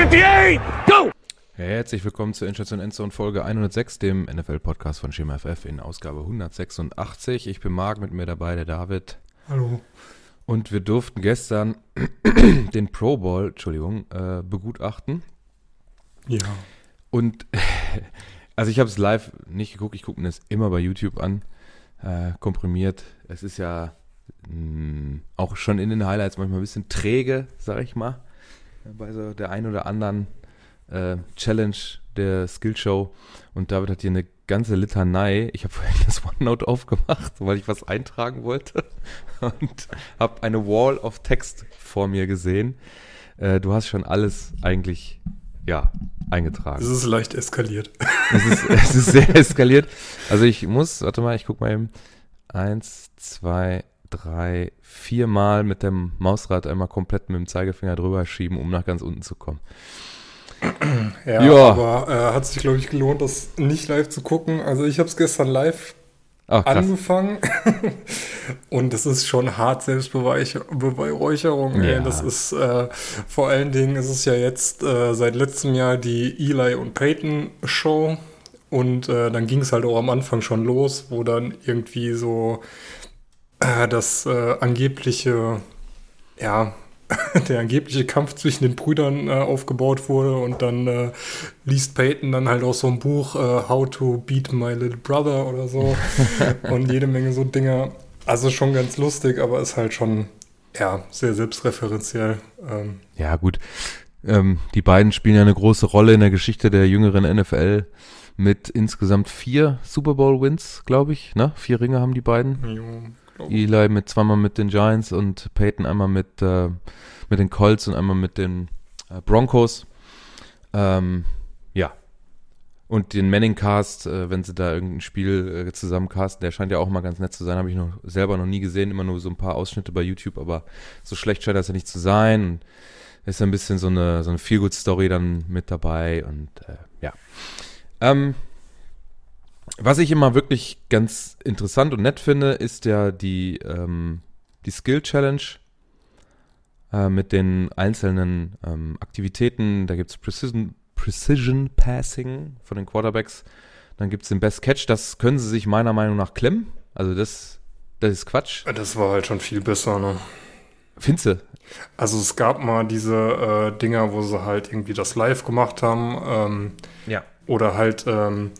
58, go! Herzlich willkommen zur Endstation Endzone Folge 106, dem NFL-Podcast von Schema FF in Ausgabe 186. Ich bin Marc, mit mir dabei der David. Hallo. Und wir durften gestern den Pro Bowl, Entschuldigung, äh, begutachten. Ja. Und also ich habe es live nicht geguckt, ich gucke mir das immer bei YouTube an, äh, komprimiert. Es ist ja mh, auch schon in den Highlights manchmal ein bisschen träge, sag ich mal, bei so der ein oder anderen äh, Challenge der Skillshow. Und David hat hier eine ganze Litanei. Ich habe vorhin das OneNote aufgemacht, weil ich was eintragen wollte und habe eine Wall of Text vor mir gesehen. Äh, du hast schon alles eigentlich, ja, eingetragen. Es ist leicht eskaliert. Es ist, es ist sehr eskaliert. Also ich muss, warte mal, ich guck mal eben. Eins, zwei, drei, vier Mal mit dem Mausrad einmal komplett mit dem Zeigefinger drüber schieben, um nach ganz unten zu kommen. Ja, Ja. aber äh, hat sich, glaube ich, gelohnt, das nicht live zu gucken. Also ich habe es gestern live Ach, angefangen und es ist schon hart Selbstbeweihräucherung. Ja. Das ist äh, vor allen Dingen ist es ja jetzt äh, seit letztem Jahr die Eli und Peyton Show und äh, dann ging es halt auch am Anfang schon los, wo dann irgendwie so äh, das äh, angebliche ja der angebliche Kampf zwischen den Brüdern äh, aufgebaut wurde und dann äh, liest Peyton dann halt auch so ein Buch, äh, How to Beat My Little Brother oder so und jede Menge so Dinger. Also schon ganz lustig, aber ist halt schon, ja, sehr selbstreferenziell. Ähm, Ja, gut. Ähm, die beiden spielen ja eine große Rolle in der Geschichte der jüngeren NFL mit insgesamt vier Super Bowl-Wins, glaube ich. Ne? Vier Ringe haben die beiden. Jo, glaub ich. Eli mit zweimal mit den Giants und Peyton einmal mit, äh, mit den Colts und einmal mit den äh, Broncos. Ähm, ja. Und den Manning-Cast, äh, wenn sie da irgendein Spiel äh, zusammencasten, der scheint ja auch mal ganz nett zu sein, habe ich noch selber noch nie gesehen, immer nur so ein paar Ausschnitte bei YouTube, aber so schlecht scheint das ja nicht zu sein. Und ist ein bisschen so eine, so eine Feel-Good-Story dann mit dabei und äh, ja. Ähm, was ich immer wirklich ganz interessant und nett finde, ist ja die, ähm, die Skill Challenge äh, mit den einzelnen ähm, Aktivitäten. Da gibt es Precision, Precision Passing von den Quarterbacks. Dann gibt es den Best Catch. Das können sie sich meiner Meinung nach klemmen. Also das, das ist Quatsch. Das war halt schon viel besser, ne? Findest du? Also es gab mal diese äh, Dinger, wo sie halt irgendwie das live gemacht haben. Ähm, Ja. Oder halt, ähm,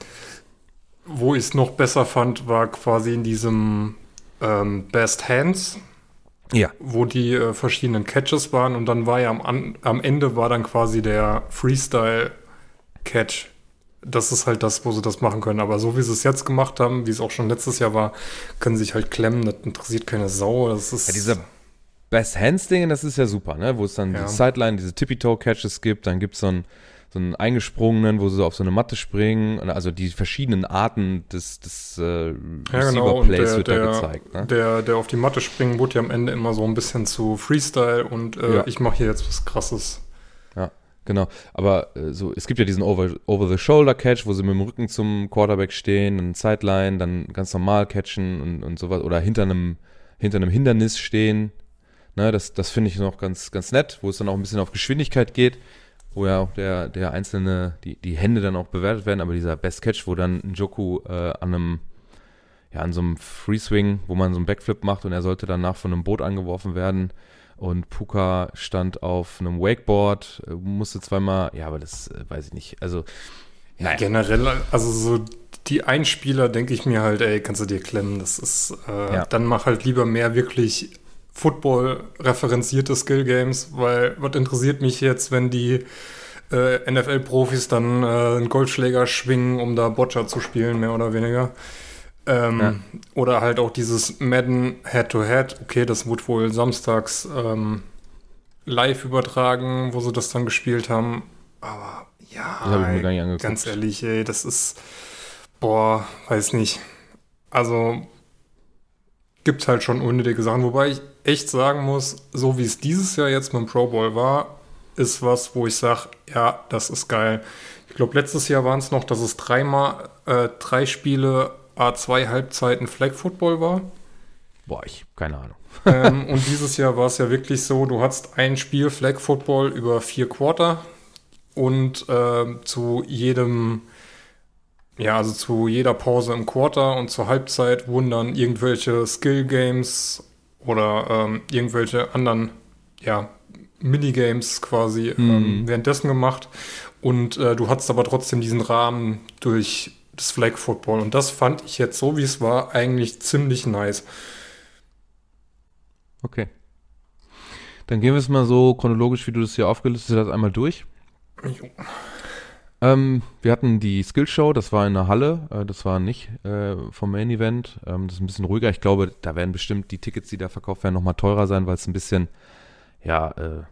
wo ich es noch besser fand, war quasi in diesem ähm, Best Hands, Ja. wo die äh, verschiedenen Catches waren und dann war ja am, An am Ende war dann quasi der Freestyle Catch. Das ist halt das, wo sie das machen können. Aber so wie sie es jetzt gemacht haben, wie es auch schon letztes Jahr war, können sie sich halt klemmen. Das interessiert keine Sau. Das ist Ja, diese Best Hands Dinge, das ist ja super, ne? Wo es dann Ja. die Sideline, diese Tippy-Toe-Catches gibt, dann gibt es so einen, so einen eingesprungenen, wo sie so auf so eine Matte springen. Also die verschiedenen Arten des, des äh, Ja, genau. Receiver-Plays der, wird da der, gezeigt. Ne? der, der auf die Matte springen, wurde ja am Ende immer so ein bisschen zu Freestyle und äh, Ja. ich mache hier jetzt was Krasses. Ja, genau. Aber äh, so, es gibt ja diesen Over- Over-the-Shoulder-Catch, wo sie mit dem Rücken zum Quarterback stehen, dann Sideline, dann ganz normal catchen und, und sowas. Oder hinter einem, hinter einem Hindernis stehen. Ne, das das finde ich noch ganz, ganz nett, wo es dann auch ein bisschen auf Geschwindigkeit geht, wo ja auch der, der einzelne, die, die Hände dann auch bewertet werden, aber dieser Best Catch, wo dann Njoku äh, an einem, ja, an so einem Free Swing, wo man so einen Backflip macht und er sollte danach von einem Boot angeworfen werden. Und Puka stand auf einem Wakeboard, äh, musste zweimal, ja, aber das äh, weiß ich nicht. Also, naja. Generell, also so die Einspieler denke ich mir halt, ey, kannst du dir klemmen. Das ist, äh, Ja. dann mach halt lieber mehr wirklich Football-referenzierte Skill-Games, weil was interessiert mich jetzt, wenn die äh, NFL-Profis dann äh, einen Goldschläger schwingen, um da Boccia zu spielen, mehr oder weniger. Ähm, Ja. Oder halt auch dieses Madden Head-to-Head. Okay, das wurde wohl samstags ähm, live übertragen, wo sie das dann gespielt haben. Aber ja, angeguckt. ganz ehrlich, ey, das ist, boah, weiß nicht. Also gibt halt schon unnötige Sachen. Wobei ich echt sagen muss, so wie es dieses Jahr jetzt mit dem Pro Bowl war, ist was, wo ich sage, ja, das ist geil. Ich glaube, letztes Jahr waren es noch, dass es dreimal, äh, drei Spiele, A2 Halbzeiten Flag Football war. Boah, ich, keine Ahnung. ähm, und dieses Jahr war es ja wirklich so, du hattest ein Spiel Flag Football über vier Quarter und äh, zu jedem, ja, also zu jeder Pause im Quarter und zur Halbzeit wurden dann irgendwelche Skill Games oder ähm, irgendwelche anderen, ja, Minigames quasi Mhm. ähm, währenddessen gemacht. Und äh, du hattest aber trotzdem diesen Rahmen durch das Flag Football. Und das fand ich jetzt so, wie es war, eigentlich ziemlich nice. Okay. Dann gehen wir es mal so chronologisch, wie du das hier aufgelistet hast, einmal durch. Jo. Ähm, wir hatten die Skillshow, das war in der Halle, äh, das war nicht äh, vom Main Event. Ähm, das ist ein bisschen ruhiger. Ich glaube, da werden bestimmt die Tickets, die da verkauft werden, nochmal teurer sein, weil es ein bisschen, ja, äh,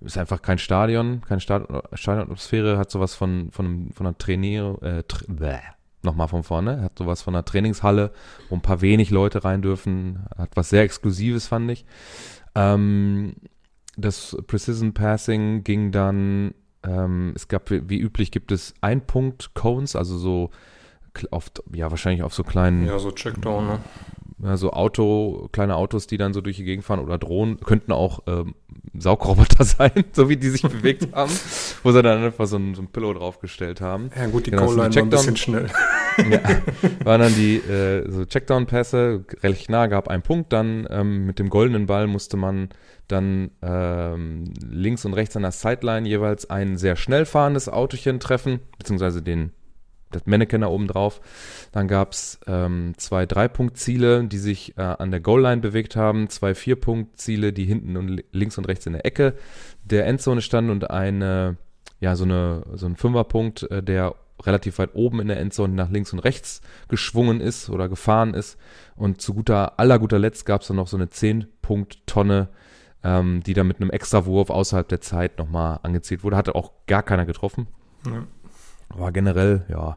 ist einfach kein Stadion, keine Stad Stadionatmosphäre, hat sowas von, von, von einer Trainier, äh, tra bäh, nochmal von vorne, hat sowas von einer Trainingshalle, wo ein paar wenig Leute rein dürfen, hat was sehr Exklusives, fand ich. Ähm, das Precision Passing ging dann, ähm, es gab wie, üblich gibt es Ein-Punkt-Cones, also so auf, ja, wahrscheinlich auf so kleinen Ja, so Checkdown, ne? Ja, so Auto, kleine Autos, die dann so durch die Gegend fahren oder Drohnen, könnten auch ähm, Saugroboter sein, so wie die sich bewegt haben, wo sie dann einfach so ein, so ein Pillow draufgestellt haben. Ja, gut, die Genau, Goal-Line war ein bisschen schnell. Ja, waren dann die äh, so Checkdown-Pässe, recht nah, gab einen Punkt, dann ähm, mit dem goldenen Ball musste man dann ähm, links und rechts an der Sideline jeweils ein sehr schnell fahrendes Autochen treffen, beziehungsweise den das Mannequin da oben drauf. Dann gab es ähm, zwei Drei-Punkt-Ziele, die sich äh, an der Goal-Line bewegt haben, zwei Vier-Punkt-Ziele, die hinten und li- links und rechts in der Ecke der Endzone standen und eine, ja, so, eine, so ein Fünferpunkt, äh, der relativ weit oben in der Endzone nach links und rechts geschwungen ist oder gefahren ist. Und zu guter, aller guter Letzt gab es dann noch so eine 10-Punkt-Tonne, ähm, die dann mit einem Extrawurf außerhalb der Zeit nochmal angezielt wurde. Hatte auch gar keiner getroffen. Ja. Aber generell, ja.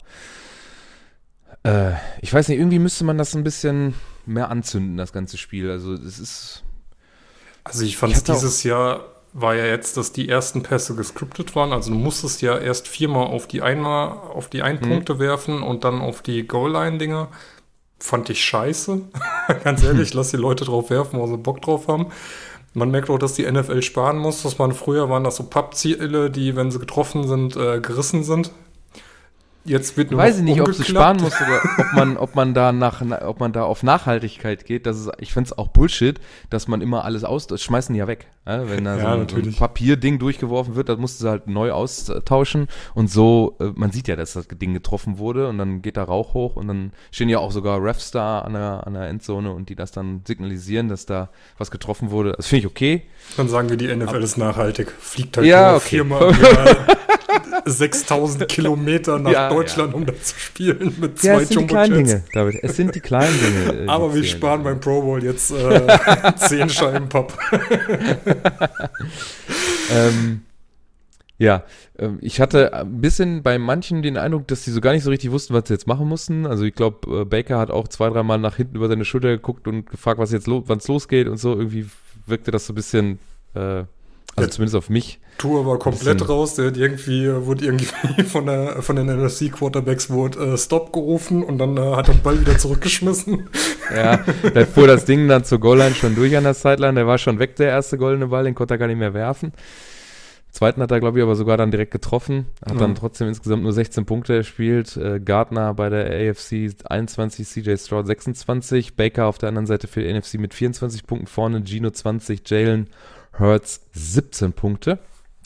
Äh, ich weiß nicht, irgendwie müsste man das ein bisschen mehr anzünden, das ganze Spiel. Also es ist. Also ich fand Ich es dieses Jahr war ja jetzt, dass die ersten Pässe gescriptet waren. Also du musstest ja erst viermal auf die einmal auf die Ein-Punkte werfen und dann auf die Goal-Line-Dinger. Fand ich scheiße. Ganz ehrlich, lass die Leute drauf werfen, wo sie Bock drauf haben. Man merkt auch, dass die NFL sparen muss. Dass man früher waren das so Pappziele, die, wenn sie getroffen sind, äh, gerissen sind. Jetzt wird nur Weiß ich nicht, ob sie sparen muss oder ob man, ob man da nach, ob man da auf Nachhaltigkeit geht. Das ist, ich finde es auch Bullshit, dass man immer alles aus, das schmeißen die ja weg. Ja, wenn da Ja, so, ein, ein. Papierding durchgeworfen wird, das musst du halt neu austauschen. Und so, äh, man sieht ja, dass das Ding getroffen wurde und dann geht da Rauch hoch und dann stehen ja auch sogar Refs da an der, an der Endzone und die das dann signalisieren, dass da was getroffen wurde. Das finde ich okay. Dann sagen wir, die NFL ist nachhaltig. Fliegt halt Ja, okay. viermal 6000 Kilometer nach Ja, Deutschland, um da zu spielen mit Ja, zwei es sind die kleinen. Dinge, David. Es sind die kleinen Dinge. äh, Aber wir sparen beim Pro Bowl jetzt äh, 10 Scheiben Papp. ähm, ja, ähm, ich hatte ein bisschen bei manchen den Eindruck, dass sie so gar nicht so richtig wussten, was sie jetzt machen mussten. Also ich glaube, äh, Baker hat auch zwei, dreimal nach hinten über seine Schulter geguckt und gefragt, was jetzt lo wann es losgeht und so. Irgendwie wirkte das so ein bisschen, äh, also zumindest auf mich. Tour war komplett raus. Der hat irgendwie, wurde irgendwie von, der, von den NFC Quarterbacks wurde äh, Stop gerufen und dann äh, hat er den Ball wieder zurückgeschmissen. Ja, da fuhr das Ding dann zur Goalline schon durch an der Sideline. Der war schon weg, der erste goldene Ball, den konnte er gar nicht mehr werfen. Zweiten hat er, glaube ich, aber sogar dann direkt getroffen. Hat Ja. dann trotzdem insgesamt nur 16 Punkte erspielt. Äh, Gardner bei der AFC 21, CJ Stroud 26, Baker auf der anderen Seite für die NFC mit 24 Punkten vorne, Gino 20, Jalen Hurts 17 Punkte.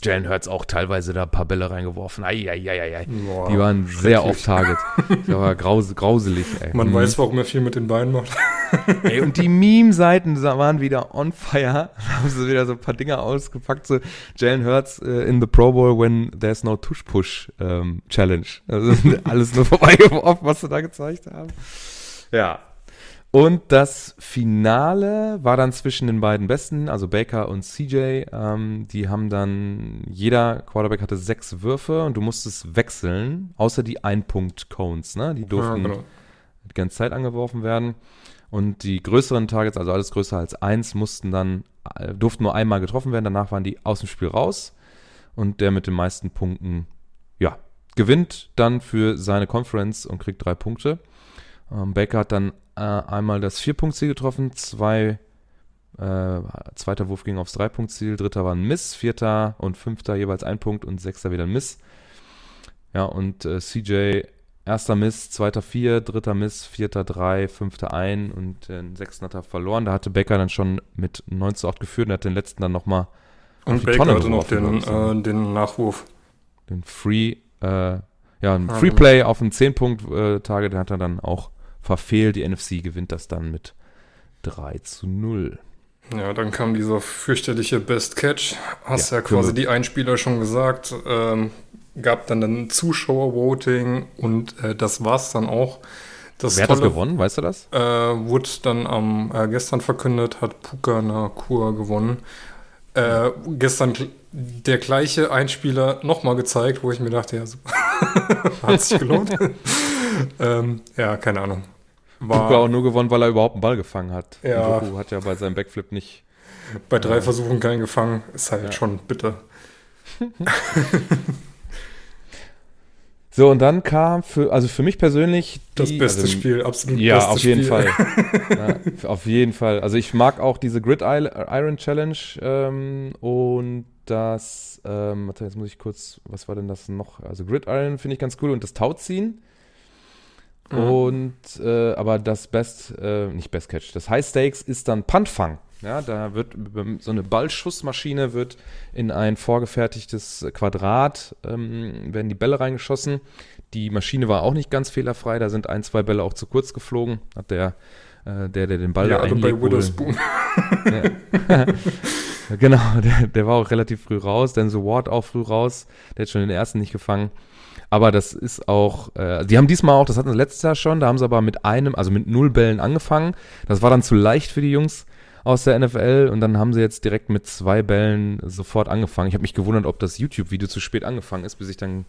Jalen Hurts auch teilweise da ein paar Bälle reingeworfen. Eieieiei. Boah, Die waren sehr schrecklich. off-target. Das war graus grauselig, ey. Man Mhm. weiß, warum er viel mit den Beinen macht. Ey, und die Meme-Seiten waren wieder on fire. Da haben sie wieder so ein paar Dinger ausgepackt. So Jalen Hurts äh, in the Pro Bowl when there's no Tush-Push ähm, Challenge. Also alles nur vorbeigeworfen, was sie da gezeigt haben. Ja. Und das Finale war dann zwischen den beiden Besten, also Baker und CJ. Ähm, die haben dann, jeder Quarterback hatte sechs Würfe und du musstest wechseln, außer die Ein-Punkt-Cones, ne? Die durften Ja, genau. die ganze Zeit angeworfen werden. Und die größeren Targets, also alles größer als eins, mussten dann, äh, durften nur einmal getroffen werden, danach waren die aus dem Spiel raus. Und der mit den meisten Punkten, ja, gewinnt dann für seine Conference und kriegt drei Punkte. Ähm, Baker hat dann äh, einmal das Vier-Punkt-Ziel getroffen, zwei Äh, zweiter Wurf ging aufs Dreipunktziel, dritter war ein Miss, vierter und fünfter jeweils ein Punkt und sechster wieder ein Miss. Ja, und äh, CJ, erster Miss, zweiter vier, dritter Miss, vierter drei, fünfter ein und den sechsten hat er verloren. Da hatte Becker dann schon mit 9 zu 8 geführt und hat den letzten dann nochmal Und Baker hatte noch den, äh, den Nachwurf. Den Free, äh, ja, ein Ah, Free Play auf einen 10-Punkt-Tage, den hat er dann auch verfehlt. Die NFC gewinnt das dann mit 3 zu 0. Ja, dann kam dieser fürchterliche Best Catch. Hast Ja, ja, quasi die Einspieler schon gesagt. Ähm, gab dann ein Zuschauer-Voting und äh, das war's dann auch. Das Wer hat das Tolle, gewonnen, weißt du das? Äh, wurde dann am äh, gestern verkündet, hat Puka Nakua gewonnen. Äh, gestern der gleiche Einspieler nochmal gezeigt, wo ich mir dachte, ja, super. hat sich gelohnt. ähm, ja, keine Ahnung. War Puka auch nur gewonnen, weil er überhaupt einen Ball gefangen hat. Ja. Njoku hat ja bei seinem Backflip nicht. bei drei Versuchen keinen gefangen. Ist halt Ja. schon bitter. So, und dann kam für, also für mich persönlich Das die, beste also, Spiel, absolut Ja, beste auf jeden Spiel. Fall. ja, auf jeden Fall. Also ich mag auch diese Grid Iron Challenge ähm, und das, ähm, warte, jetzt muss ich kurz, was war denn das noch? Also Grid Iron finde ich ganz cool und das Tauziehen. Mhm. Und äh, aber das Best, äh, nicht Best Catch, das High Stakes ist dann Puntfang. Ja, da wird so eine Ballschussmaschine wird in ein vorgefertigtes Quadrat ähm, werden die Bälle reingeschossen. Die Maschine war auch nicht ganz fehlerfrei, da sind ein, zwei Bälle auch zu kurz geflogen. Hat der, äh, der, der den Ball Ja, da also bei Witherspoon. ja. genau, der, der war auch relativ früh raus, denn so Ward auch früh raus. Der hat schon den ersten nicht gefangen. Aber das ist auch, äh, die haben diesmal auch, das hatten sie letztes Jahr schon, da haben sie aber mit einem, also mit null Bällen angefangen. Das war dann zu leicht für die Jungs aus der NFL und dann haben sie jetzt direkt mit zwei Bällen sofort angefangen. Ich habe mich gewundert, ob das YouTube-Video zu spät angefangen ist, bis ich dann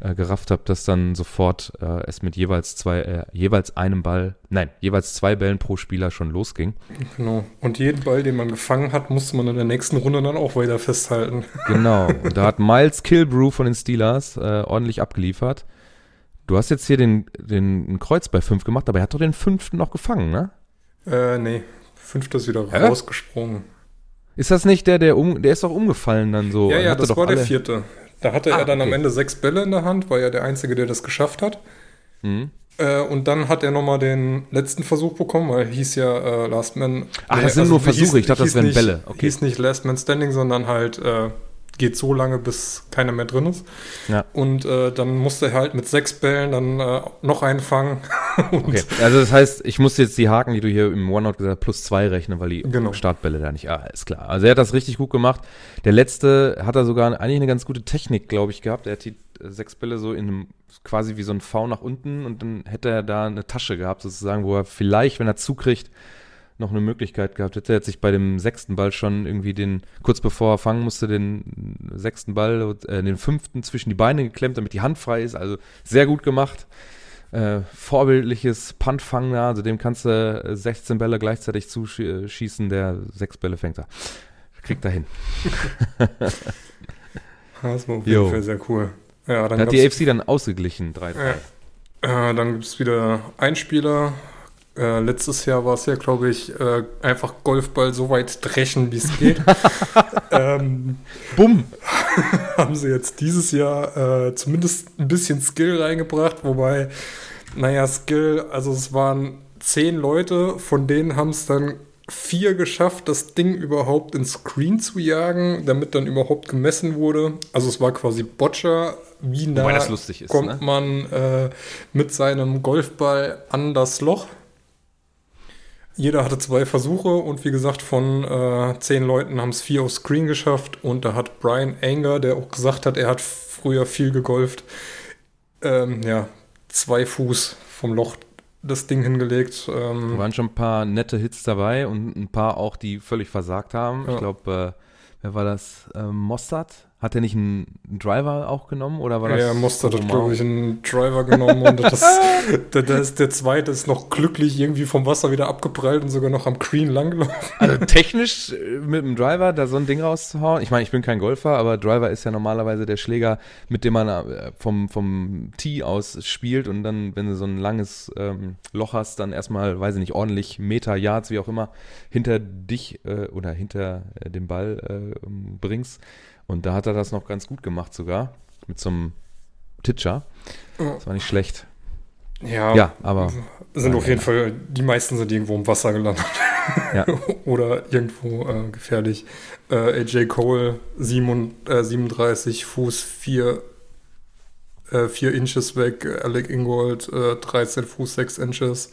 äh, gerafft habe, dass dann sofort äh, es mit jeweils zwei, äh, jeweils einem Ball, nein, jeweils zwei Bällen pro Spieler schon losging. Genau. Und jeden Ball, den man gefangen hat, musste man in der nächsten Runde dann auch weiter festhalten. Genau. Und da hat Miles Kilbrew von den Steelers äh, ordentlich abgeliefert. Du hast jetzt hier den, den ein Kreuz bei 5 gemacht, aber er hat doch den fünften noch gefangen, ne? Äh, nee. Fünfter ist wieder Hä? rausgesprungen. Ist das nicht der, der um, der ist doch umgefallen dann so? ja, ja, das war der alle- vierte. Da hatte Ah, er dann am okay. Ende sechs Bälle in der Hand, war ja der Einzige, der das geschafft hat. Mhm. Äh, und dann hat er nochmal den letzten Versuch bekommen, weil hieß ja äh, Last Man. Ach, das sind nur Versuche. Ich dachte, das hieß wären Bälle. Okay. Hieß nicht Last Man Standing, sondern halt äh, geht so lange, bis keiner mehr drin ist. Ja. Und äh, dann musste er halt mit sechs Bällen dann äh, noch einen fangen. Okay. Also das heißt, ich muss jetzt die Haken, die du hier im OneNote gesagt hast, plus zwei rechnen, weil die Genau. Startbälle da nicht. Ah, ist klar. Also er hat das richtig gut gemacht. Der letzte hat er sogar eigentlich eine ganz gute Technik, glaube ich, gehabt. Er hat die äh, sechs Bälle so in einem, quasi wie so ein V nach unten und dann hätte er da eine Tasche gehabt, sozusagen, wo er vielleicht, wenn er zukriegt, noch eine Möglichkeit gehabt hätte. Er hat sich bei dem sechsten Ball schon irgendwie den, kurz bevor er fangen musste, den sechsten Ball, äh, den fünften zwischen die Beine geklemmt, damit die Hand frei ist. Also sehr gut gemacht. Äh, vorbildliches Puntfangen da, also dem kannst du äh, 16 Bälle gleichzeitig zuschießen, der sechs Bälle fängt er. Kriegt er hin. das war auf jeden Fall sehr cool. Ja, dann Da hat die AFC dann ausgeglichen, 3-3. Ja. Äh, dann gibt es wieder Einspieler. Äh, letztes Jahr war es ja, glaube ich, äh, einfach Golfball so weit dreschen, wie es geht. ähm, Bumm! haben sie jetzt dieses Jahr äh, zumindest ein bisschen Skill reingebracht, wobei, naja, Skill, also es waren zehn Leute, von denen haben es dann vier geschafft, das Ding überhaupt ins Screen zu jagen, damit dann überhaupt gemessen wurde. Also es war quasi Boccia, wie nah ist, kommt ne? man äh, mit seinem Golfball an das Loch. Jeder hatte zwei Versuche und wie gesagt, von äh, zehn Leuten haben es vier aufs Screen geschafft. Und da hat Brian Anger, der auch gesagt hat, er hat früher viel gegolft, ähm, ja, zwei Fuß vom Loch das Ding hingelegt. Da Ähm, waren schon ein paar nette Hits dabei und ein paar auch, die völlig versagt haben. Ja. Ich glaube, äh, wer war das? Ähm, Mossad Hat er nicht einen, einen Driver auch genommen oder war Ja, das? er musste Romain? glaube ich, einen Driver genommen und das, der, der, ist, der zweite ist noch glücklich irgendwie vom Wasser wieder abgeprallt und sogar noch am Green langgelaufen. Also technisch äh, mit dem Driver da so ein Ding rauszuhauen. Ich meine, ich bin kein Golfer, aber Driver ist ja normalerweise der Schläger, mit dem man äh, vom, vom Tee aus spielt und dann, wenn du so ein langes ähm, Loch hast, dann erstmal, weiß ich nicht, ordentlich Meter, Yards, wie auch immer, hinter dich äh, oder hinter äh, dem Ball äh, ähm, bringst. Und da hat er das noch ganz gut gemacht sogar. Mit so einem Titscher. Das war nicht schlecht. Ja, Ja, aber sind auf jeden Fall, die meisten sind irgendwo im Wasser gelandet. Ja. Oder irgendwo äh, gefährlich. Äh, AJ Cole, 7, äh, 37 Fuß 4, äh, 4 Inches weg. Alec Ingold, äh, 13 Fuß 6 Inches.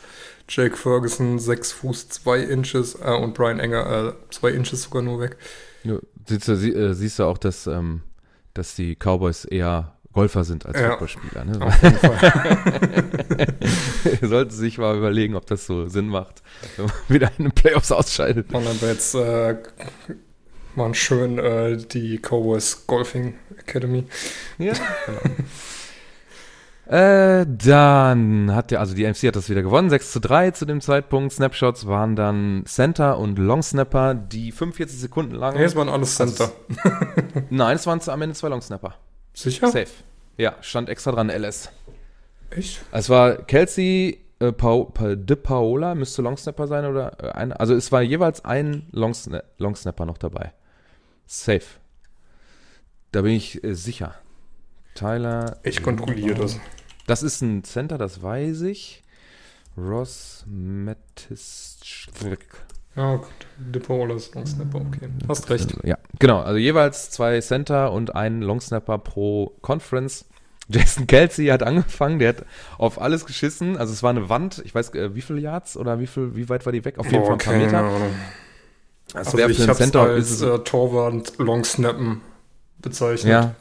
Jake Ferguson, 6 Fuß 2 Inches. Äh, und Brian Enger, äh, 2 Inches sogar nur weg. Ja, siehst, du, sie, äh, siehst du auch, dass, ähm, dass die Cowboys eher Golfer sind als Ja. Footballspieler. Ne? Auf jeden Fall. Sollten sich mal überlegen, ob das so Sinn macht, wenn man wieder in den Playoffs ausscheidet. Und dann jetzt äh, mal schön äh, die Cowboys Golfing Academy. Ja, genau. Äh, dann hat der, also die MC hat das wieder gewonnen, 6 zu 3 zu dem Zeitpunkt. Snapshots waren dann Center und Long Snapper, die 45 Sekunden lang. Nee, es waren alles Center. Nein, es waren am Ende zwei Long Snapper. Sicher? Safe. Ja, stand extra dran, LS. Echt? Es war Kelsey äh, Pau, pa, De Paola, müsste Longsnapper sein oder äh, ein, also es war jeweils ein Longsna Longsnapper noch dabei. Safe. Da bin ich äh, sicher. Tyler. Ich kontrolliere das. Das ist ein Center, das weiß ich. Ross Mattis. Ja, gut. Dipper ist Long Snapper, okay. Hast recht. Ja, genau. Also jeweils zwei Center und ein Longsnapper pro Conference. Jason Kelsey hat angefangen, der hat auf alles geschissen. Also es war eine Wand, ich weiß, äh, wie viele Yards oder wie viel, wie weit war die weg? Auf jeden Fall ein paar Meter. Also wäre ich hab's Center als ist es, äh, Torwart Long Snappen bezeichnet. Ja.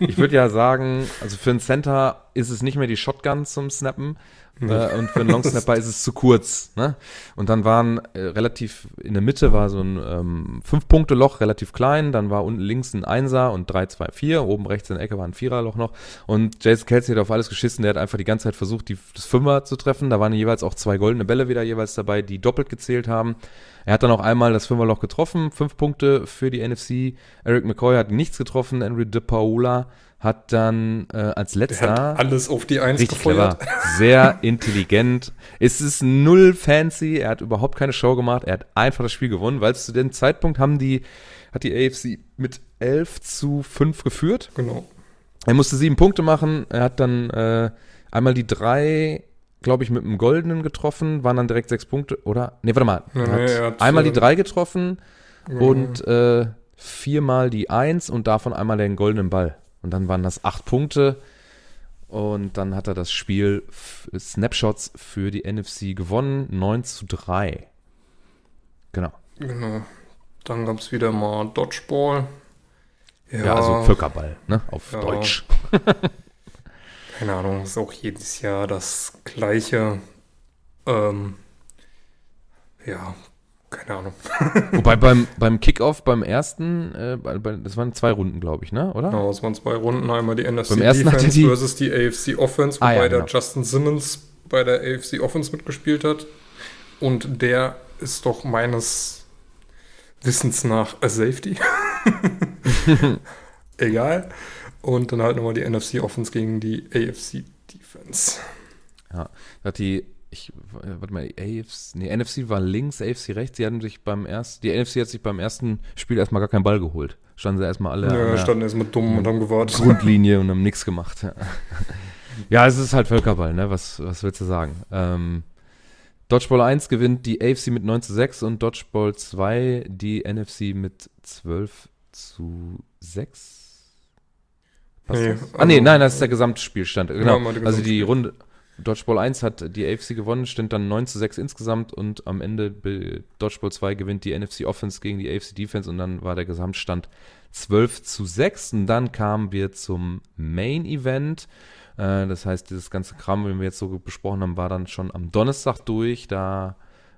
Ich würde ja sagen, also für einen Center ist es nicht mehr die Shotgun zum Snappen äh, und für einen Long Snapper ist es zu kurz. Ne? Und dann waren äh, relativ in der Mitte war so ein ähm, Fünf-Punkte-Loch, relativ klein. Dann war unten links ein Einser und drei, zwei, vier. Oben rechts in der Ecke war ein Viererloch noch. Und Jason Kelsey hat auf alles geschissen. Der hat einfach die ganze Zeit versucht, die, das Fünfer zu treffen. Da waren jeweils auch zwei goldene Bälle wieder jeweils dabei, die doppelt gezählt haben. Er hat dann auch einmal das Fünferloch getroffen, fünf Punkte für die NFC. Eric McCoy hat nichts getroffen. Henry De Paula hat dann äh, als letzter alles auf die Eins richtig gefeuert. clever, sehr intelligent. Es ist null fancy. Er hat überhaupt keine Show gemacht. Er hat einfach das Spiel gewonnen, weil zu dem Zeitpunkt haben die hat die AFC mit 11 zu 5 geführt. Genau. Er musste sieben Punkte machen. Er hat dann äh, einmal die drei, glaube ich, mit einem Goldenen getroffen, waren dann direkt sechs Punkte, oder? Nee, warte mal. Nee, Er nee, hat er hat, einmal äh, die drei getroffen Genau. und äh, viermal die Eins und davon einmal den goldenen Ball. Und dann waren das acht Punkte. Und dann hat er das Spiel Snapshots für die NFC gewonnen. 9 zu 3. Genau. Genau. Dann gab es wieder mal Dodgeball. Ja, also Völkerball, ne? Auf Ja. Deutsch. keine Ahnung, ist auch jedes Jahr das gleiche. Ähm, ja, keine Ahnung. Wobei beim, beim Kickoff, beim ersten, äh, bei, das waren zwei Runden, glaube ich, ne? Oder? Genau, es waren zwei Runden. Einmal die NFC Beim ersten Defense die- versus die AFC Offense, Ah, wobei ja, der genau. Justin Simmons bei der AFC Offense mitgespielt hat. Und der ist doch meines Wissens nach a Safety. Egal. Und dann halt nochmal die NFC Offense gegen die AFC Defense. Hat die, ich, warte mal, AFC, nee, NFC war links, AFC rechts. Die hatten sich beim ersten, die NFC hat sich beim ersten Spiel erstmal gar keinen Ball geholt. Standen sie erstmal alle Ja, standen erstmal dumm und haben gewartet. Grundlinie und haben nichts gemacht. Ja. ja, es ist halt Völkerball, ne? Was, was willst du sagen? Ähm, Dodgeball 1 gewinnt die AFC mit 9 zu 6 und Dodgeball 2 die NFC mit 12 zu 6. Passt Nee, ah, nee, also- nein, das ist der Gesamtspielstand. Genau. der also die. Runde. Dodgeball 1 hat die AFC gewonnen, stand dann 9 zu 6 insgesamt und am Ende Dodgeball 2 gewinnt die NFC Offense gegen die AFC Defense und dann war der Gesamtstand 12 zu 6 und dann kamen wir zum Main Event. Äh, das heißt, dieses ganze Kram, den wir jetzt so besprochen haben, war dann schon am Donnerstag durch. Da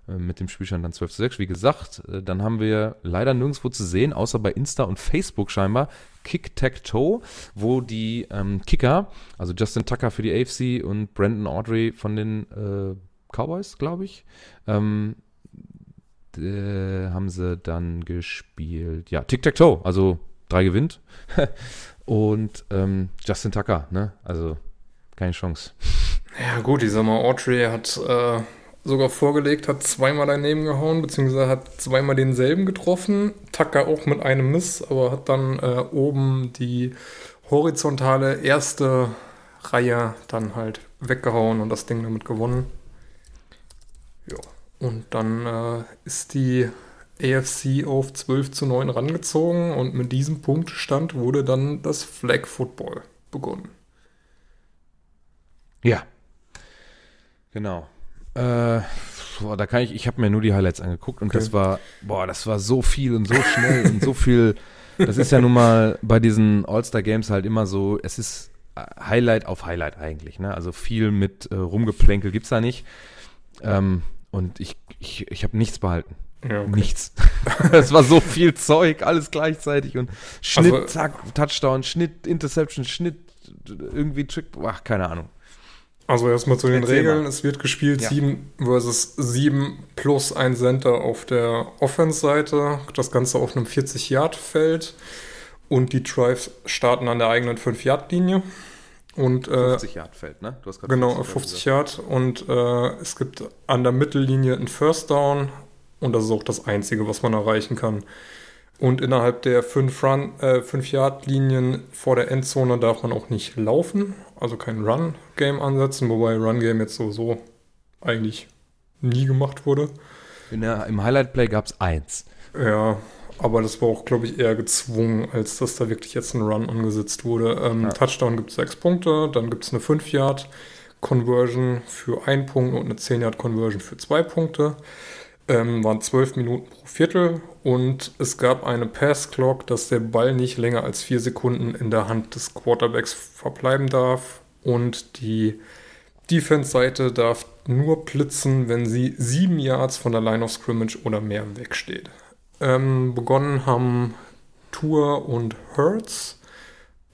äh, mit dem Spielstand dann 12 zu 6. Wie gesagt, äh, dann haben wir leider nirgendwo zu sehen, außer bei Insta und Facebook scheinbar, Kick-Tac-Toe, wo die ähm, Kicker, also Justin Tucker für die AFC und Brandon Audrey von den äh, Cowboys, glaube ich, ähm, haben sie dann gespielt. Ja, Tic-Tac-Toe, also drei gewinnt. und ähm, Justin Tucker, ne? Also keine Chance. Ja, gut, ich sag mal, Audrey hat äh, sogar vorgelegt, hat zweimal daneben gehauen, beziehungsweise hat zweimal denselben getroffen. Tucker auch mit einem Miss, aber hat dann äh, oben die horizontale erste Reihe dann halt weggehauen und das Ding damit gewonnen. Ja, und dann äh, ist die AFC auf 12 zu 9 rangezogen und mit diesem Punktestand wurde dann das Flag Football begonnen. Ja. Genau. Äh, boah, da kann ich, ich habe mir nur die Highlights angeguckt und okay. das war, boah, das war so viel und so schnell und so viel. Das ist ja nun mal bei diesen All-Star Games halt immer so, es ist Highlight auf Highlight eigentlich, ne? Also viel mit äh, Rumgeplänkel gibt's da nicht. Ähm, und ich, ich, ich habe nichts behalten. Ja, okay. Nichts. es war so viel Zeug, alles gleichzeitig und Schnitt, also, zack, Touchdown, Schnitt, Interception, Schnitt, irgendwie Trick, ach, keine Ahnung. Also erstmal zu den Erzähl Regeln. Mal. Es wird gespielt ja. 7 versus 7 plus ein Center auf der Offense-Seite. Das Ganze auf einem 40-Yard-Feld. Und die Drives starten an der eigenen 5-Yard-Linie. Und, äh, 50 Yard Feld, ne? Du hast genau, 50, 50 Yard. Und äh, es gibt an der Mittellinie ein First Down. Und das ist auch das Einzige, was man erreichen kann. Und innerhalb der 5-Yard-Linien äh, vor der Endzone darf man auch nicht laufen, also kein Run-Game ansetzen, wobei Run-Game jetzt sowieso eigentlich nie gemacht wurde. Der, Im Highlight-Play gab es eins. Ja, aber das war auch, glaube ich, eher gezwungen, als dass da wirklich jetzt ein Run angesetzt wurde. Ähm, ja. Touchdown gibt es sechs Punkte, dann gibt es eine 5-Yard-Conversion für einen Punkt und eine 10-Yard-Conversion für zwei Punkte. Ähm, waren zwölf Minuten pro Viertel und es gab eine Pass-Clock, dass der Ball nicht länger als vier Sekunden in der Hand des Quarterbacks verbleiben darf und die Defense-Seite darf nur blitzen, wenn sie sieben Yards von der Line of Scrimmage oder mehr wegsteht. Ähm, begonnen haben Tour und Hertz.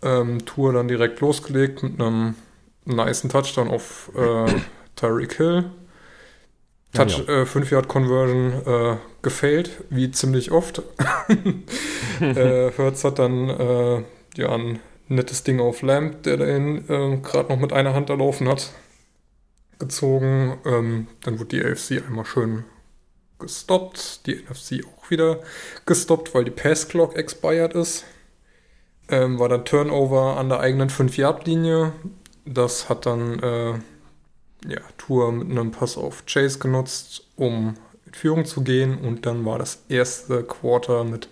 Ähm, Tour dann direkt losgelegt mit einem niceen Touchdown auf äh, Tyreek Hill. Touch ja, ja. Äh, 5 Yard Conversion äh, gefailt, wie ziemlich oft. äh, Hertz hat dann äh, ja ein nettes Ding auf Lamp, der dahin äh, gerade noch mit einer Hand erlaufen hat, gezogen. Ähm, dann wurde die AFC einmal schön gestoppt, die NFC auch wieder gestoppt, weil die Pass Clock expired ist. Ähm, war dann Turnover an der eigenen 5-Yard-Linie. Das hat dann äh, ja, Tour mit einem Pass auf Chase genutzt, um in Führung zu gehen. Und dann war das erste Quarter mit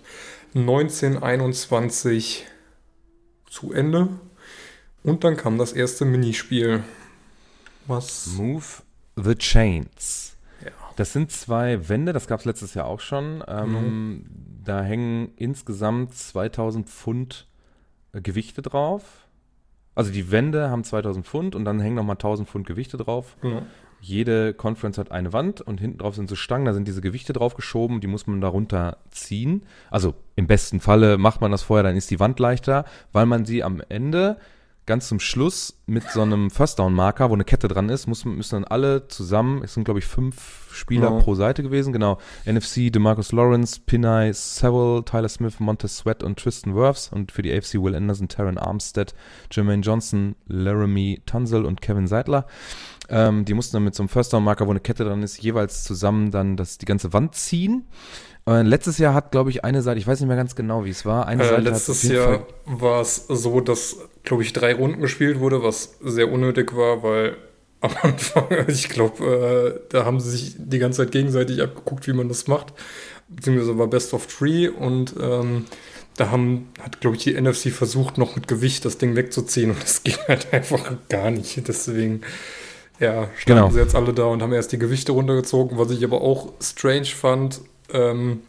1921 zu Ende. Und dann kam das erste Minispiel. Was? Move the Chains. Ja. Das sind zwei Wände, das gab es letztes Jahr auch schon. Ähm, mhm. Da hängen insgesamt 2000 Pfund äh, Gewichte drauf. Also die Wände haben 2000 Pfund und dann hängen nochmal 1000 Pfund Gewichte drauf. Ja. Jede Conference hat eine Wand und hinten drauf sind so Stangen, da sind diese Gewichte drauf geschoben, die muss man darunter ziehen. Also im besten Falle macht man das vorher, dann ist die Wand leichter, weil man sie am Ende ganz zum Schluss mit so einem First Down Marker, wo eine Kette dran ist, muss, müssen dann alle zusammen, es sind glaube ich fünf Spieler ja. pro Seite gewesen, genau. NFC, DeMarcus Lawrence, Pinay, Sewell, Tyler Smith, Montez Sweat und Tristan Wirfs und für die AFC Will Anderson, Taron Armstead, Jermaine Johnson, Laramie Tunzel und Kevin Seidler. Ähm, die mussten dann mit so einem First Down Marker, wo eine Kette dran ist, jeweils zusammen dann das, die ganze Wand ziehen. Äh, letztes Jahr hat, glaube ich, eine Seite, ich weiß nicht mehr ganz genau, wie es war. Eine äh, Seite letztes Jahr war es so, dass, glaube ich, drei Runden gespielt wurde, was sehr unnötig war, weil am Anfang, ich glaube, äh, da haben sie sich die ganze Zeit gegenseitig abgeguckt, wie man das macht. Beziehungsweise war Best of Three und ähm, da haben, hat, glaube ich, die NFC versucht, noch mit Gewicht das Ding wegzuziehen und das ging halt einfach gar nicht. Deswegen, ja, standen genau. sie jetzt alle da und haben erst die Gewichte runtergezogen, was ich aber auch strange fand ähm,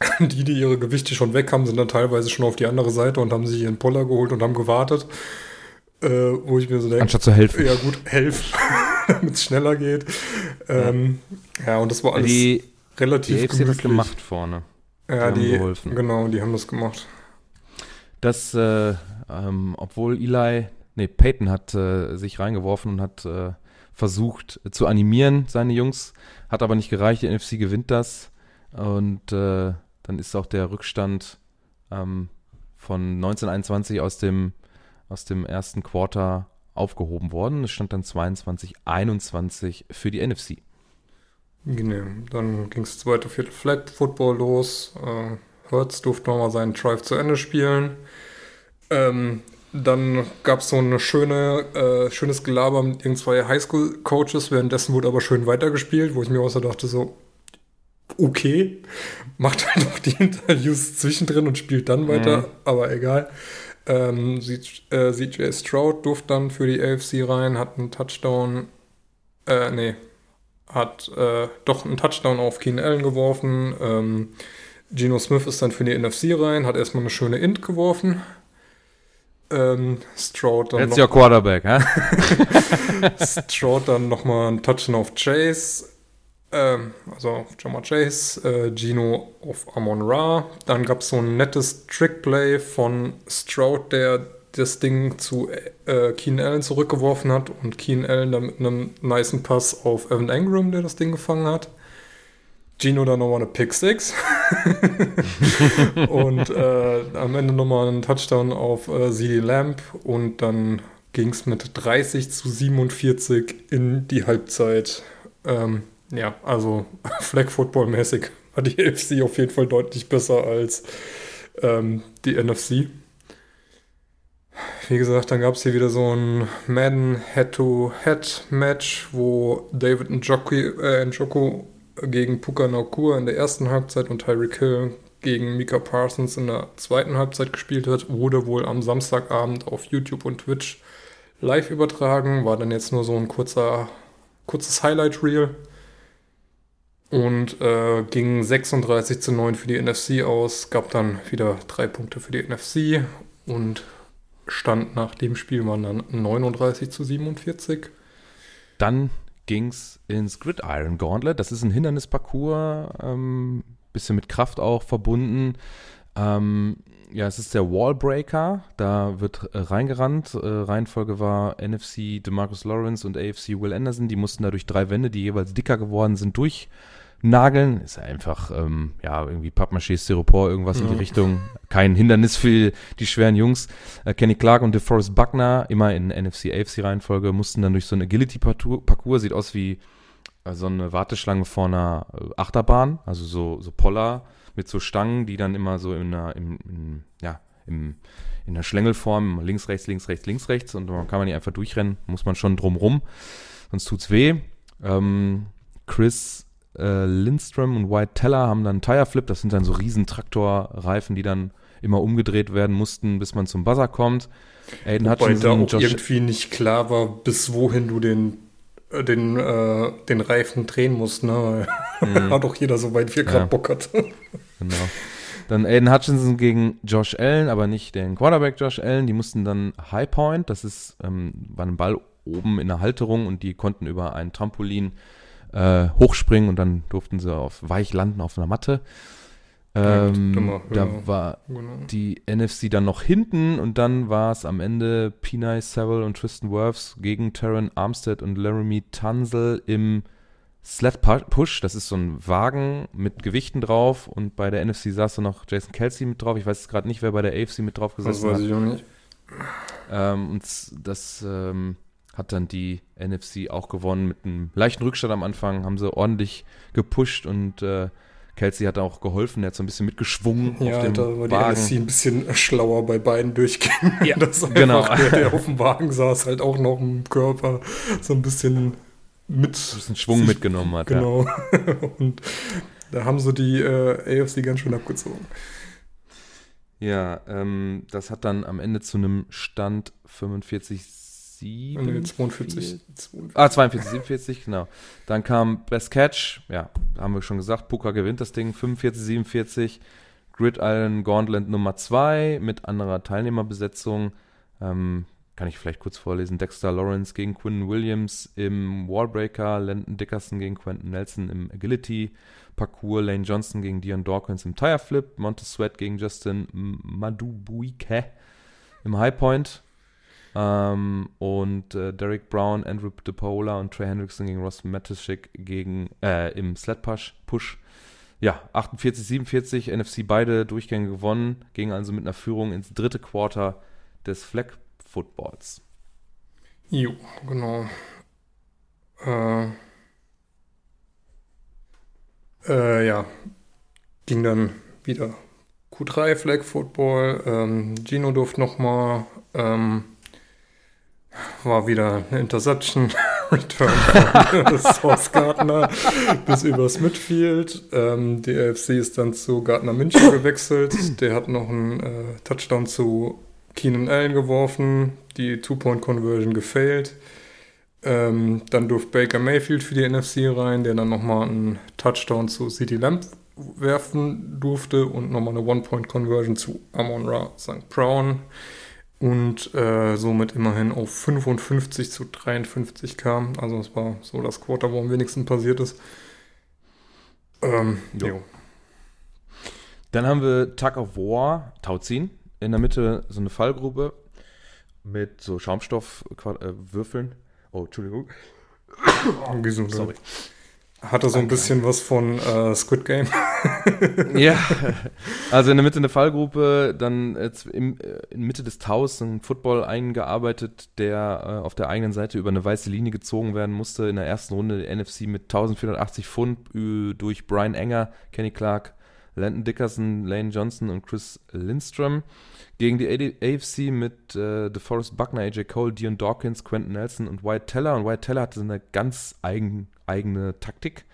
die, die ihre Gewichte schon weg haben, sind dann teilweise schon auf die andere Seite und haben sich ihren Poller geholt und haben gewartet. Äh, wo ich mir so denke. Anstatt zu helfen. Ja, gut, helfen. damit es schneller geht. Ähm, ja, und das war alles Die, relativ die AFC hat das gemütlich. gemacht vorne. Ja, haben die, geholfen. genau, die haben das gemacht. Das, äh, ähm, obwohl Eli, nee, Peyton hat äh, sich reingeworfen und hat äh, versucht äh, zu animieren, seine Jungs, hat aber nicht gereicht. Die NFC gewinnt das und äh, dann ist auch der Rückstand ähm, von 1921 aus dem, aus dem ersten Quarter aufgehoben worden. Es stand dann 22-21 für die NFC. Genau. Dann ging es zweite Viertel Flag Football los. Äh, Hurts durfte nochmal seinen Drive zu Ende spielen. Ähm, dann gab es so ein schöne, äh, schönes Gelaber mit irgendwelchen Highschool-Coaches. Währenddessen wurde aber schön weitergespielt, wo ich mir auch so dachte, so, okay, macht halt noch die Interviews zwischendrin und spielt dann weiter, Mhm. aber egal. Ähm, äh, CJ Stroud durfte dann für die AFC rein, hat einen Touchdown, äh, nee, hat äh, doch einen Touchdown auf Keen Allen geworfen. Ähm, Geno Smith ist dann für die NFC rein, hat erstmal eine schöne Int geworfen. Ähm, Stroud dann Jetzt your Quarterback, hä? Stroud dann nochmal einen Touchdown auf Chase. Ähm, also auf Jamar Chase. Äh, Gino auf Amon Ra. Dann gab es so ein nettes Trickplay von Stroud, der das Ding zu äh, Keen Allen zurückgeworfen hat und Keen Allen dann mit einem nicen Pass auf Evan Engram, der das Ding gefangen hat. Gino dann nochmal eine Pick Six. und äh, am Ende nochmal einen Touchdown auf äh, CD Lamb und dann ging es mit 30 zu 47 in die Halbzeit. Ähm, ja, also Flag Football mäßig war die AFC auf jeden Fall deutlich besser als ähm, die NFC. Wie gesagt, dann gab es hier wieder so ein Madden Head-to-Head-Match, wo David Njoku, äh, Njoku gegen Puka Nakur in der ersten Halbzeit und Tyreek Hill gegen Mika Parsons in der zweiten Halbzeit gespielt hat. Wurde wohl am Samstagabend auf YouTube und Twitch live übertragen. War dann jetzt nur so ein kurzer, kurzes Highlight-Reel. Und äh, ging 36 zu 9 für die NFC aus. Gab dann wieder drei Punkte für die NFC. Und Stand nach dem Spiel waren dann 39 zu 47. Dann ging's ins Gridiron Gauntlet. Das ist ein Hindernisparcours, ähm, bisschen mit Kraft auch verbunden. Ähm, ja, es ist der Wallbreaker. Da wird äh, reingerannt. Äh, Reihenfolge war NFC DeMarcus Lawrence und AFC Will Anderson. Die mussten da durch drei Wände, die jeweils dicker geworden sind, durchnageln. Ist einfach, ähm, ja, irgendwie Pappmaché, Styropor, irgendwas in die Ja. Richtung. Kein Hindernis für die schweren Jungs. Äh, Kenny Clark und DeForest Buckner, immer in NFC-AFC-Reihenfolge, mussten dann durch so ein Agility-Parcours, sieht aus wie äh, so eine Warteschlange vor einer äh, Achterbahn, also so, so Poller mit so Stangen, die dann immer so in einer, im, in, ja, im, in einer Schlängelform, links, rechts, links, rechts, links, rechts und dann kann man nicht einfach durchrennen, muss man schon drumrum, sonst tut's weh. Ähm, Chris äh, Lindström und White Teller haben dann Tire Flip, das sind dann so riesen Traktorreifen, die dann immer umgedreht werden mussten, bis man zum Buzzer kommt. Aiden Wobei da Hutchinson, auch irgendwie nicht klar war, bis wohin du den, äh, den, äh, den Reifen drehen musst. Ne? Mhm. Hat auch jeder so weit, wie er Ja. gerade Bock hat. Genau. Dann Aiden Hutchinson gegen Josh Allen, aber nicht den Quarterback Josh Allen. Die mussten dann High Point, das ist, ähm, war ein Ball oben in der Halterung und die konnten über ein Trampolin äh, hochspringen und dann durften sie auf weich landen auf einer Matte. Ja, Ähm, dummer, da ja. war Genau. die NFC dann noch hinten und dann war es am Ende Pinay Sewell und Tristan Wirfs gegen Taron Armstead und Laramie Tunzel im Sled Pu- Push. Das ist so ein Wagen mit Gewichten drauf und bei der NFC saß da noch Jason Kelsey mit drauf. Ich weiß jetzt gerade nicht, wer bei der AFC mit drauf Das gesessen weiß hat. ich auch nicht. Ähm, und das ähm, hat dann die NFC auch gewonnen mit einem leichten Rückstand am Anfang. Haben sie ordentlich gepusht und äh, Kelsey hat auch geholfen. Er hat so ein bisschen mitgeschwungen Ja, auf dem da war die Wagen. NFC ein bisschen schlauer bei beiden durchgehen. Ja, das einfach genau. der, der auf dem Wagen saß, halt auch noch im Körper so ein bisschen mit. ein bisschen Schwung sich- mitgenommen hat. Ja. Genau. Und da haben sie die äh, AFC ganz schön abgezogen. Ja, ähm, das hat dann am Ende zu einem Stand 45, 7. Nee, 42. 42. Ah, 42, 47, genau. Dann kam Best Catch, ja, haben wir schon gesagt, Puka gewinnt das Ding, 45, 47. Gridiron Gauntlet Nummer 2 mit anderer Teilnehmerbesetzung. Ähm, kann ich vielleicht kurz vorlesen. Dexter Lawrence gegen Quinn Williams im Wallbreaker, Landon Dickerson gegen Quentin Nelson im Agility, Parkour, Lane Johnson gegen Dion Dawkins im Tire Flip, Montez Sweat gegen Justin Madubuike im High Point ähm, und äh, Derek Brown, Andrew DePaola und Trey Hendrickson gegen Ross Matischik gegen, äh, im Sled Push. Push. Ja, 48, 47, NFC beide Durchgänge gewonnen, gingen also mit einer Führung ins dritte Quarter des Flag Footballs. Jo, genau. Äh, äh, ja, ging dann wieder Q3 Flag Football. Ähm, Gino durfte nochmal, ähm, war wieder eine Interception. Return von Source Gardner bis übers Midfield. Ähm, die AFC ist dann zu Gardner Minshew gewechselt. Der hat noch einen äh, Touchdown zu Keenan Allen geworfen. Die Two-Point-Conversion gefailt. Ähm, dann durfte Baker Mayfield für die NFC rein, der dann nochmal einen Touchdown zu CD Lamb werfen durfte und nochmal eine One-Point-Conversion zu Amon Ra St. Brown und äh, somit immerhin auf 55 zu 53 kam. Also es war so das Quarter, wo am wenigsten passiert ist. Ähm, jo. Dann haben wir Tug of War, Tauziehen. In der Mitte so eine Fallgrube mit so Schaumstoffwürfeln. Äh, oh, Entschuldigung. Oh. Sorry. Hatte so ein bisschen was von äh, Squid Game. ja, also in der Mitte eine Fallgruppe, dann jetzt im, äh, in Mitte des Taus ein Football eingearbeitet, der äh, auf der eigenen Seite über eine weiße Linie gezogen werden musste. In der ersten Runde der NFC mit 1480 Pfund durch Brian Enger, Kenny Clark, Landon Dickerson, Lane Johnson und Chris Lindstrom. Gegen die AFC mit äh, DeForest Buckner, AJ Cole, Dion Dawkins, Quentin Nelson und White Teller. Und White Teller hatte eine ganz eigen, eigene Taktik.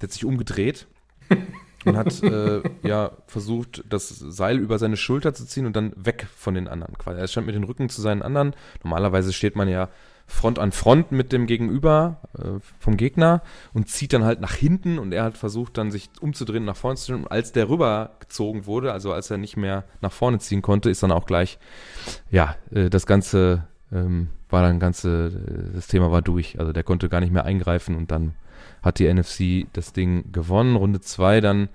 Der hat sich umgedreht und hat äh, ja versucht, das Seil über seine Schulter zu ziehen und dann weg von den anderen. Er stand mit den Rücken zu seinen anderen. Normalerweise steht man ja Front an Front mit dem Gegenüber äh, vom Gegner und zieht dann halt nach hinten und er hat versucht dann sich umzudrehen, nach vorne zu stellen. Und als der rübergezogen wurde, also als er nicht mehr nach vorne ziehen konnte, ist dann auch gleich, ja, äh, das Ganze ähm, war dann ganze, das Thema war durch. Also der konnte gar nicht mehr eingreifen und dann hat die NFC das Ding gewonnen. Runde 2 dann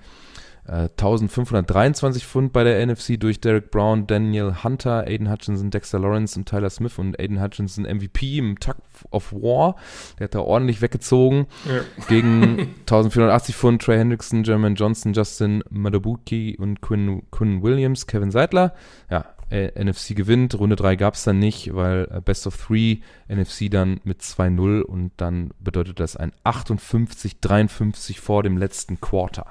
1523 äh, Pfund bei der NFC durch Derek Brown, Daniel Hunter, Aiden Hutchinson, Dexter Lawrence und Tyler Smith und Aiden Hutchinson MVP im Tug of War. Der hat da ordentlich weggezogen. Ja. Gegen 1480 Pfund Trey Hendrickson, Jermaine Johnson, Justin Madabuki und Quinn, Quinn Williams, Kevin Seidler. Ja, äh, NFC gewinnt. Runde 3 gab es dann nicht, weil äh, Best of 3 NFC dann mit 2-0 und dann bedeutet das ein 58-53 vor dem letzten Quarter.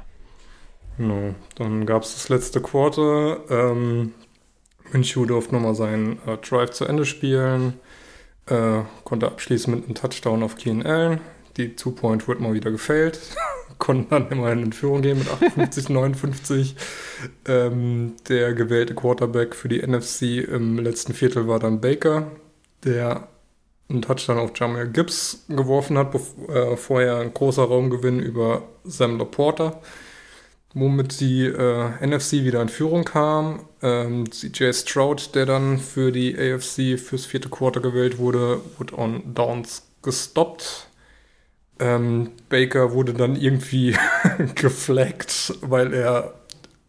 No, dann gab es das letzte Quarter. Ähm, Minshew durfte nochmal seinen äh, Drive zu Ende spielen. Äh, konnte abschließen mit einem Touchdown auf Keen Allen. Die Two-Point wurde mal wieder gefailt. Konnten dann immerhin in Führung gehen mit 58, 59. Ähm, der gewählte Quarterback für die NFC im letzten Viertel war dann Baker, der einen Touchdown auf Jamir Gibbs geworfen hat, äh, vorher ein großer Raumgewinn über Sam Laporta womit die äh, NFC wieder in Führung kam. Ähm, CJ Stroud, der dann für die AFC fürs vierte Quarter gewählt wurde, wurde on Downs gestoppt. Ähm, Baker wurde dann irgendwie geflaggt, weil er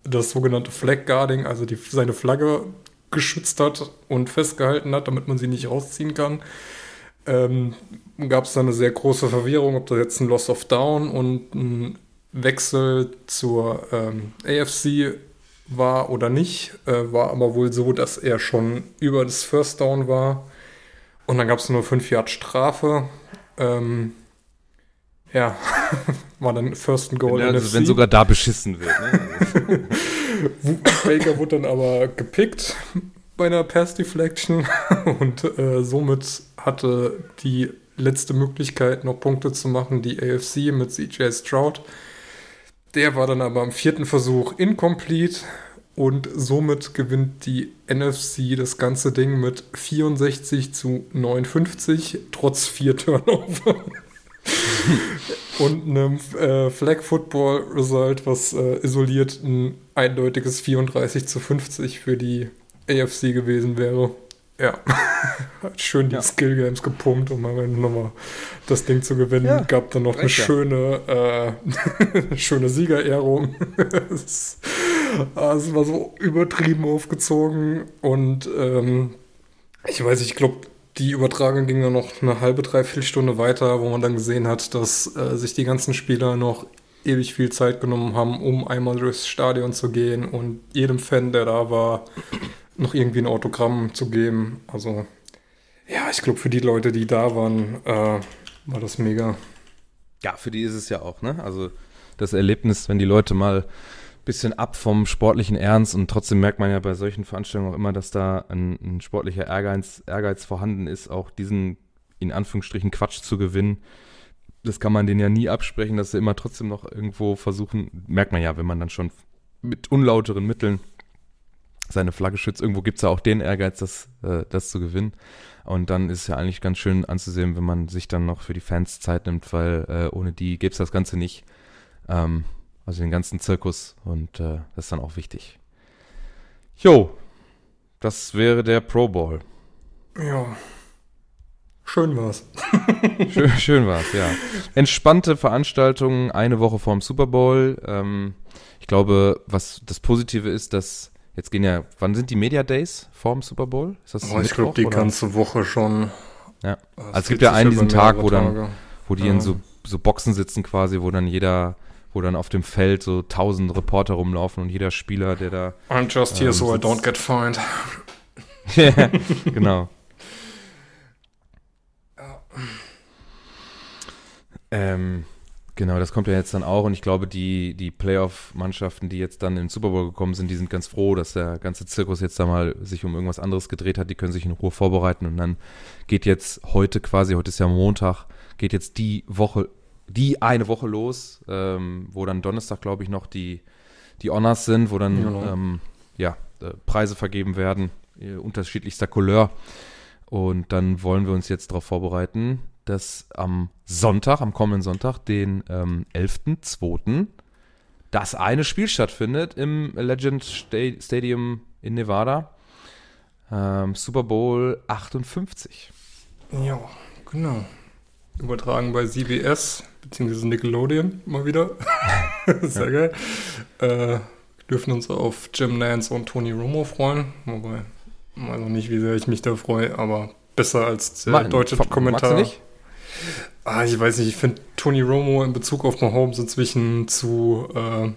das sogenannte Flag Guarding, also die, seine Flagge geschützt hat und festgehalten hat, damit man sie nicht rausziehen kann. Ähm, Gab es dann eine sehr große Verwirrung, ob das jetzt ein Loss of Down und ein Wechsel zur ähm, AFC war oder nicht. Äh, war aber wohl so, dass er schon über das First Down war. Und dann gab es nur 5 Yard Strafe. Ähm, ja, war dann First and Goal. Wenn, also wenn sogar da beschissen wird. Ne? Baker wurde dann aber gepickt bei einer Pass Deflection und äh, somit hatte die letzte Möglichkeit, noch Punkte zu machen, die AFC mit CJ Stroud. Der war dann aber am vierten Versuch incomplete und somit gewinnt die NFC das ganze Ding mit 64 zu 59, trotz vier Turnover. und einem äh, Flag Football Result, was äh, isoliert ein eindeutiges 34 zu 50 für die AFC gewesen wäre. Ja, hat schön die ja. Skill Games gepumpt, um mal nochmal das Ding zu gewinnen. Ja, Gab dann noch eine schöne, äh, schöne Siegerehrung. es, also war so übertrieben aufgezogen und ähm, ich weiß, ich glaube, die Übertragung ging dann noch eine halbe, dreiviertel Stunde weiter, wo man dann gesehen hat, dass äh, sich die ganzen Spieler noch ewig viel Zeit genommen haben, um einmal durchs Stadion zu gehen und jedem Fan, der da war, noch irgendwie ein Autogramm zu geben. Also ja, ich glaube, für die Leute, die da waren, äh, war das mega. Ja, für die ist es ja auch, ne? Also das Erlebnis, wenn die Leute mal bisschen ab vom sportlichen Ernst und trotzdem merkt man ja bei solchen Veranstaltungen auch immer, dass da ein, ein sportlicher Ehrgeiz, Ehrgeiz vorhanden ist, auch diesen in Anführungsstrichen Quatsch zu gewinnen. Das kann man denen ja nie absprechen, dass sie immer trotzdem noch irgendwo versuchen, merkt man ja, wenn man dann schon mit unlauteren Mitteln seine Flagge schützt. Irgendwo gibt es ja auch den Ehrgeiz, das, äh, das zu gewinnen. Und dann ist es ja eigentlich ganz schön anzusehen, wenn man sich dann noch für die Fans Zeit nimmt, weil äh, ohne die gäbe es das Ganze nicht. Ähm, also den ganzen Zirkus und äh, das ist dann auch wichtig. Jo, das wäre der Pro Bowl. Ja. Schön war's. schön, schön war's, ja. Entspannte Veranstaltungen eine Woche vorm Super Bowl. Ähm, ich glaube, was das Positive ist, dass Jetzt gehen ja, wann sind die Media Days vorm Super Bowl? Ist das oh, ich glaube, die oder? ganze Woche schon. Ja. Also es gibt ja einen diesen Tag, wo dann, wo die ja. in so, so Boxen sitzen quasi, wo dann jeder, wo dann auf dem Feld so tausend Reporter rumlaufen und jeder Spieler, der da. I'm just here ähm, so I don't get fined. ja, genau. Ähm, Genau, das kommt ja jetzt dann auch und ich glaube, die, die Playoff-Mannschaften, die jetzt dann in den Super Bowl gekommen sind, die sind ganz froh, dass der ganze Zirkus jetzt da mal sich um irgendwas anderes gedreht hat. Die können sich in Ruhe vorbereiten und dann geht jetzt heute quasi, heute ist ja Montag, geht jetzt die Woche, die eine Woche los, ähm, wo dann Donnerstag, glaube ich, noch die, die Honors sind, wo dann genau. ähm, ja, äh, Preise vergeben werden, äh, unterschiedlichster Couleur. Und dann wollen wir uns jetzt darauf vorbereiten, dass am Sonntag, am kommenden Sonntag, den ähm, 11.02., das eine Spiel stattfindet im Legend Stadium in Nevada. Ähm, Super Bowl 58. Ja, genau. Übertragen bei CBS bzw. Nickelodeon mal wieder. Sehr ja. geil. Äh, dürfen uns auf Jim Nance und Tony Romo freuen. Wobei, weiß noch nicht, wie sehr ich mich da freue, aber besser als der deutsche Kommentar. Magst? Ah, ich weiß nicht, ich finde Tony Romo in Bezug auf Mahomes inzwischen zu, äh,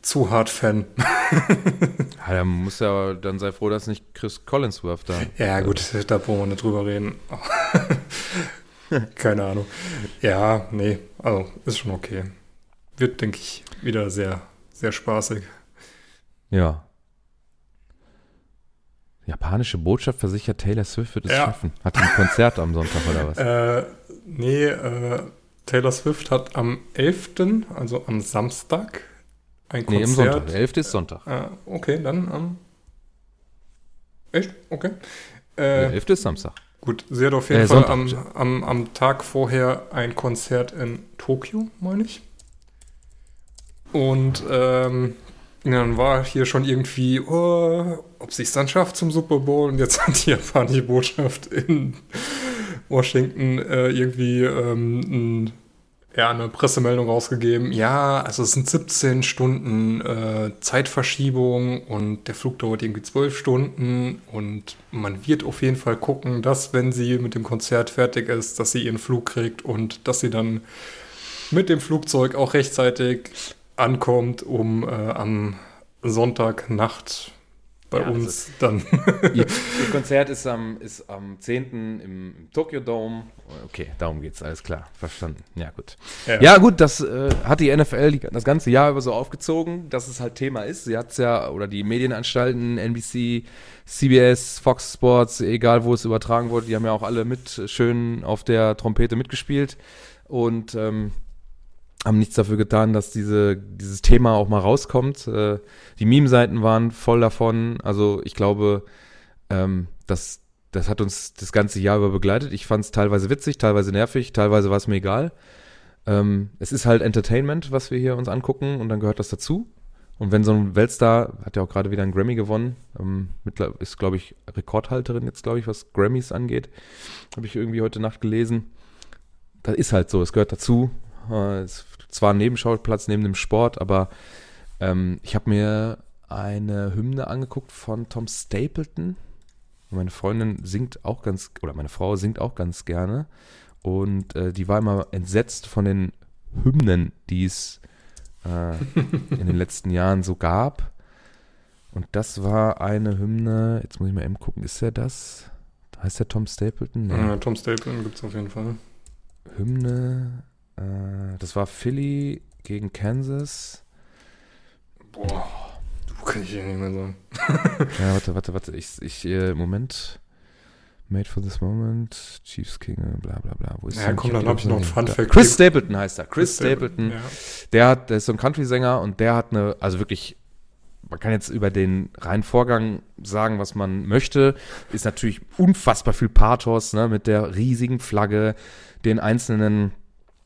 zu hart Fan. ja, er muss ja, dann sei froh, dass nicht Chris Collinsworth da. Ja, gut, da brauchen wir nicht drüber reden. Keine Ahnung. Ja, nee, also ist schon okay. Wird, denke ich, wieder sehr, sehr spaßig. Ja, Japanische Botschaft versichert, Taylor Swift wird es ja. schaffen. Hat ein Konzert am Sonntag oder was? Äh, nee, äh, Taylor Swift hat am 11., also am Samstag, ein Konzert. Nee, am Sonntag. Der 11. ist Sonntag. Äh, okay, dann am. Echt? Okay. Äh, Der 11. ist Samstag. Gut, sie hat auf jeden äh, Fall am, am, am Tag vorher ein Konzert in Tokio, meine ich. Und ähm, dann war hier schon irgendwie, oh, ob sie es dann schafft zum Super Bowl. Und jetzt hat die japanische Botschaft in Washington äh, irgendwie ähm, ein, ja, eine Pressemeldung rausgegeben. Ja, also es sind 17 Stunden äh, Zeitverschiebung und der Flug dauert irgendwie 12 Stunden. Und man wird auf jeden Fall gucken, dass, wenn sie mit dem Konzert fertig ist, dass sie ihren Flug kriegt und dass sie dann mit dem Flugzeug auch rechtzeitig ankommt, um äh, am Sonntagnacht bei ja, uns also, dann. ihr, ihr, Konzert ist am, ist am 10. im, im Tokyo Dome. Okay, darum geht's, alles klar, verstanden. Ja, gut. Ja, ja gut, das äh, hat die NFL die, das ganze Jahr über so aufgezogen, dass es halt Thema ist. Sie hat es ja, oder die Medienanstalten, NBC, CBS, Fox Sports, egal wo es übertragen wurde, die haben ja auch alle mit schön auf der Trompete mitgespielt. Und ähm, haben nichts dafür getan, dass diese, dieses Thema auch mal rauskommt. Äh, die Meme-Seiten waren voll davon. Also ich glaube, ähm, das, das hat uns das ganze Jahr über begleitet. Ich fand es teilweise witzig, teilweise nervig, teilweise war es mir egal. Ähm, es ist halt Entertainment, was wir hier uns angucken und dann gehört das dazu. Und wenn so ein Weltstar, hat ja auch gerade wieder einen Grammy gewonnen, ähm, ist, glaube ich, Rekordhalterin jetzt, glaube ich, was Grammys angeht. Habe ich irgendwie heute Nacht gelesen. Das ist halt so, es gehört dazu. Äh, zwar ein Nebenschauplatz neben dem Sport, aber ähm, ich habe mir eine Hymne angeguckt von Tom Stapleton. Meine Freundin singt auch ganz, oder meine Frau singt auch ganz gerne. Und äh, die war immer entsetzt von den Hymnen, die es äh, in den letzten Jahren so gab. Und das war eine Hymne, jetzt muss ich mal eben gucken, ist er das? Heißt der Tom Stapleton? Nee. Ja, Tom Stapleton gibt es auf jeden Fall. Hymne, äh, das war Philly gegen Kansas. Boah, du kann ich hier nicht mehr sagen. ja, warte, warte, warte, ich, ich, äh, Moment. Made for this moment, Chiefs King, bla bla bla. Wo ist ja, komm, dann habe ich noch ein Fun Fact. Chris Stapleton heißt er. Chris, Chris Stapleton. Ja. Der hat, der ist so ein Country-Sänger und der hat eine, also wirklich, man kann jetzt über den reinen Vorgang sagen, was man möchte. Ist natürlich unfassbar viel Pathos, ne, mit der riesigen Flagge, den einzelnen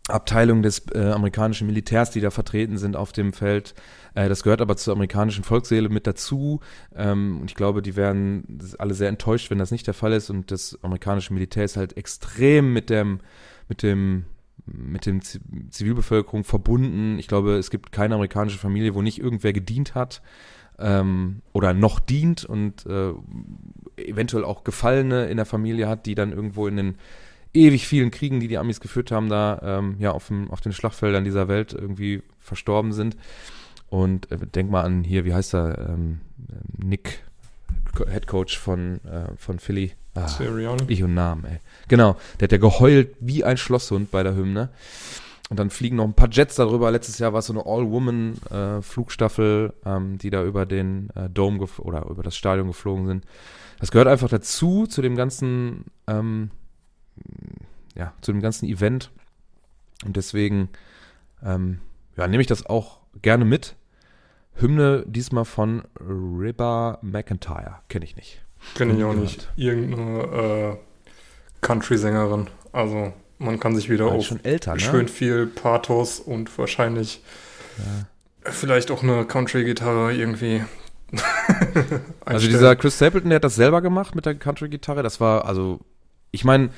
Abteilungen des äh, amerikanischen Militärs, die da vertreten sind auf dem Feld. Äh, das gehört aber zur amerikanischen Volksseele mit dazu. Ähm, und ich glaube, die werden alle sehr enttäuscht, wenn das nicht der Fall ist. Und das amerikanische Militär ist halt extrem mit dem, mit dem, mit dem Zivilbevölkerung verbunden. Ich glaube, es gibt keine amerikanische Familie, wo nicht irgendwer gedient hat ähm, oder noch dient und äh, eventuell auch Gefallene in der Familie hat, die dann irgendwo in den ewig vielen Kriegen, die die Amis geführt haben, da ähm, ja auf, dem, auf den Schlachtfeldern dieser Welt irgendwie verstorben sind. Und äh, denk mal an hier, wie heißt er? Ähm, Nick, Head Coach von, äh, von Philly. Ah, ich und Namen, ey. Genau, der hat ja geheult wie ein Schlosshund bei der Hymne. Und dann fliegen noch ein paar Jets darüber. Letztes Jahr war es so eine All-Woman-Flugstaffel, äh, ähm, die da über den äh, Dome oder über das Stadion geflogen sind. Das gehört einfach dazu, zu dem ganzen ähm, ja, zu dem ganzen Event. Und deswegen ähm, ja, nehme ich das auch gerne mit. Hymne diesmal von Ribba McIntyre. Kenne ich nicht. Kenne ich auch nicht. Irgendeine äh, Country-Sängerin. Also man kann sich wieder auf schon älter, ne? schön viel Pathos und wahrscheinlich ja. vielleicht auch eine Country-Gitarre irgendwie. also dieser Chris Stapleton, der hat das selber gemacht mit der Country-Gitarre. Das war, also, ich meine,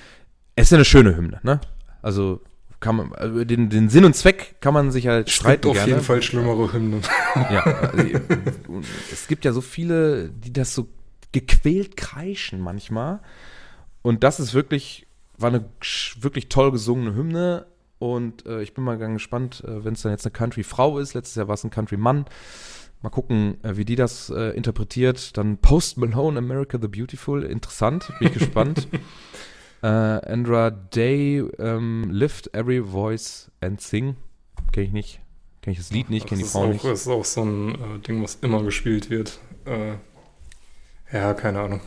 es ist ja eine schöne Hymne, ne? Also kann man, also den, den Sinn und Zweck kann man sich halt streiten. Es gibt auf gerne. jeden Fall schlimmere Hymnen. Ja, also, es gibt ja so viele, die das so gequält kreischen manchmal. Und das ist wirklich, war eine wirklich toll gesungene Hymne. Und äh, ich bin mal ganz gespannt, äh, wenn es dann jetzt eine Country-Frau ist. Letztes Jahr war es ein Country-Mann. Mal gucken, äh, wie die das äh, interpretiert. Dann Post Malone, America the Beautiful. Interessant, bin ich gespannt. Äh, Andra Day, ähm, Lift Every Voice and Sing. Kenne ich nicht. Kenne ich das Lied nicht, kenne die Frau auch, nicht. Das ist auch so ein äh, Ding, was immer gespielt wird. Äh, ja, keine Ahnung.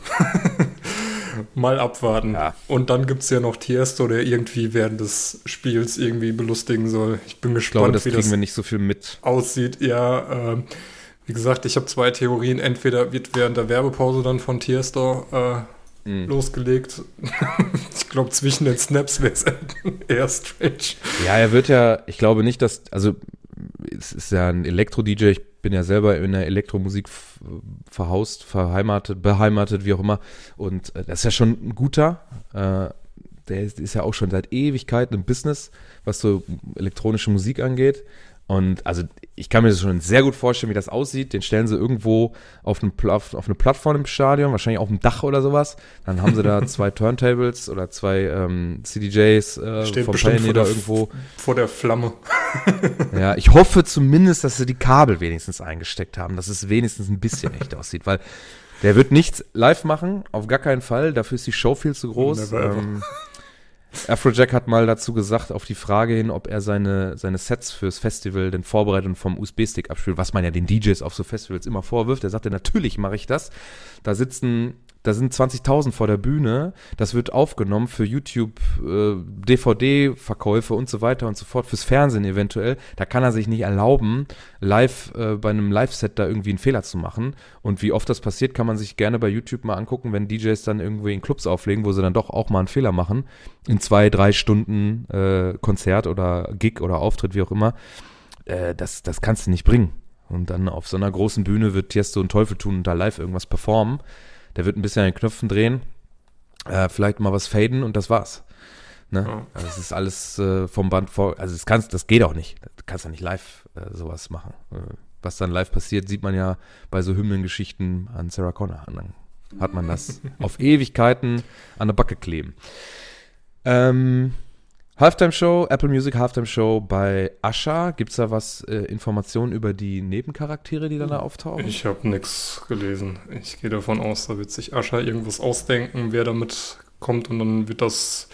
Mal abwarten. Ja. Und dann gibt es ja noch Tiesto, der irgendwie während des Spiels irgendwie belustigen soll. Ich bin gespannt, ich glaube, das wie das wir nicht so viel mit. aussieht. Ja, äh, wie gesagt, ich habe zwei Theorien. Entweder wird während der Werbepause dann von Tiesto äh, mhm. losgelegt. ich glaube, zwischen den Snaps wäre es eher strange. Ja, er wird ja, ich glaube nicht, dass, also es ist ja ein Elektro-DJ, ich bin ja selber in der Elektromusik verhaust, verheimatet, beheimatet, wie auch immer. Und äh, das ist ja schon ein guter. Äh, der ist, ist, ja auch schon seit Ewigkeiten im Business, was so elektronische Musik angeht. Und also ich kann mir das schon sehr gut vorstellen, wie das aussieht. Den stellen sie irgendwo auf, eine, auf, auf eine Plattform im Stadion, wahrscheinlich auf dem Dach oder sowas. Dann haben sie da zwei Turntables oder zwei ähm, CDJs äh, Steht vom Pioneer da irgendwo. Vor der Flamme. ja, ich hoffe zumindest, dass sie die Kabel wenigstens eingesteckt haben, dass es wenigstens ein bisschen echt aussieht, weil der wird nichts live machen, auf gar keinen Fall. Dafür ist die Show viel zu groß. Ähm, Afrojack hat mal dazu gesagt, auf die Frage hin, ob er seine, seine Sets fürs Festival denn vorbereitet und vom USB-Stick abspielt, was man ja den DJs auf so Festivals immer vorwirft. Er sagte, natürlich mache ich das. Da sitzen da sind 20.000 vor der Bühne, das wird aufgenommen für YouTube, äh, DVD-Verkäufe und so weiter und so fort, fürs Fernsehen eventuell. Da kann er sich nicht erlauben, live äh, bei einem Live-Set da irgendwie einen Fehler zu machen. Und wie oft das passiert, kann man sich gerne bei YouTube mal angucken, wenn DJs dann irgendwie in Clubs auflegen, wo sie dann doch auch mal einen Fehler machen. In zwei, drei Stunden äh, Konzert oder Gig oder Auftritt, wie auch immer. Äh, das, das kannst du nicht bringen. Und dann auf so einer großen Bühne wird Tiesto und Teufel tun und da live irgendwas performen. Der wird ein bisschen an den Knöpfen drehen, äh, vielleicht mal was faden und das war's. Ne? Ja. Also es ist alles äh, vom Band vor, also das kannst, das geht auch nicht. Du kannst ja nicht live äh, sowas machen. Äh, was dann live passiert, sieht man ja bei so Hymnengeschichten an Sarah Connor. Und dann hat man das auf Ewigkeiten an der Backe kleben. Ähm, Halftime Show, Apple Music Halftime Show bei Asha. Gibt es da was, äh, Informationen über die Nebencharaktere, die dann da auftauchen? Ich habe nichts gelesen. Ich gehe davon aus, da wird sich Ascha irgendwas ausdenken, wer damit kommt und dann wird das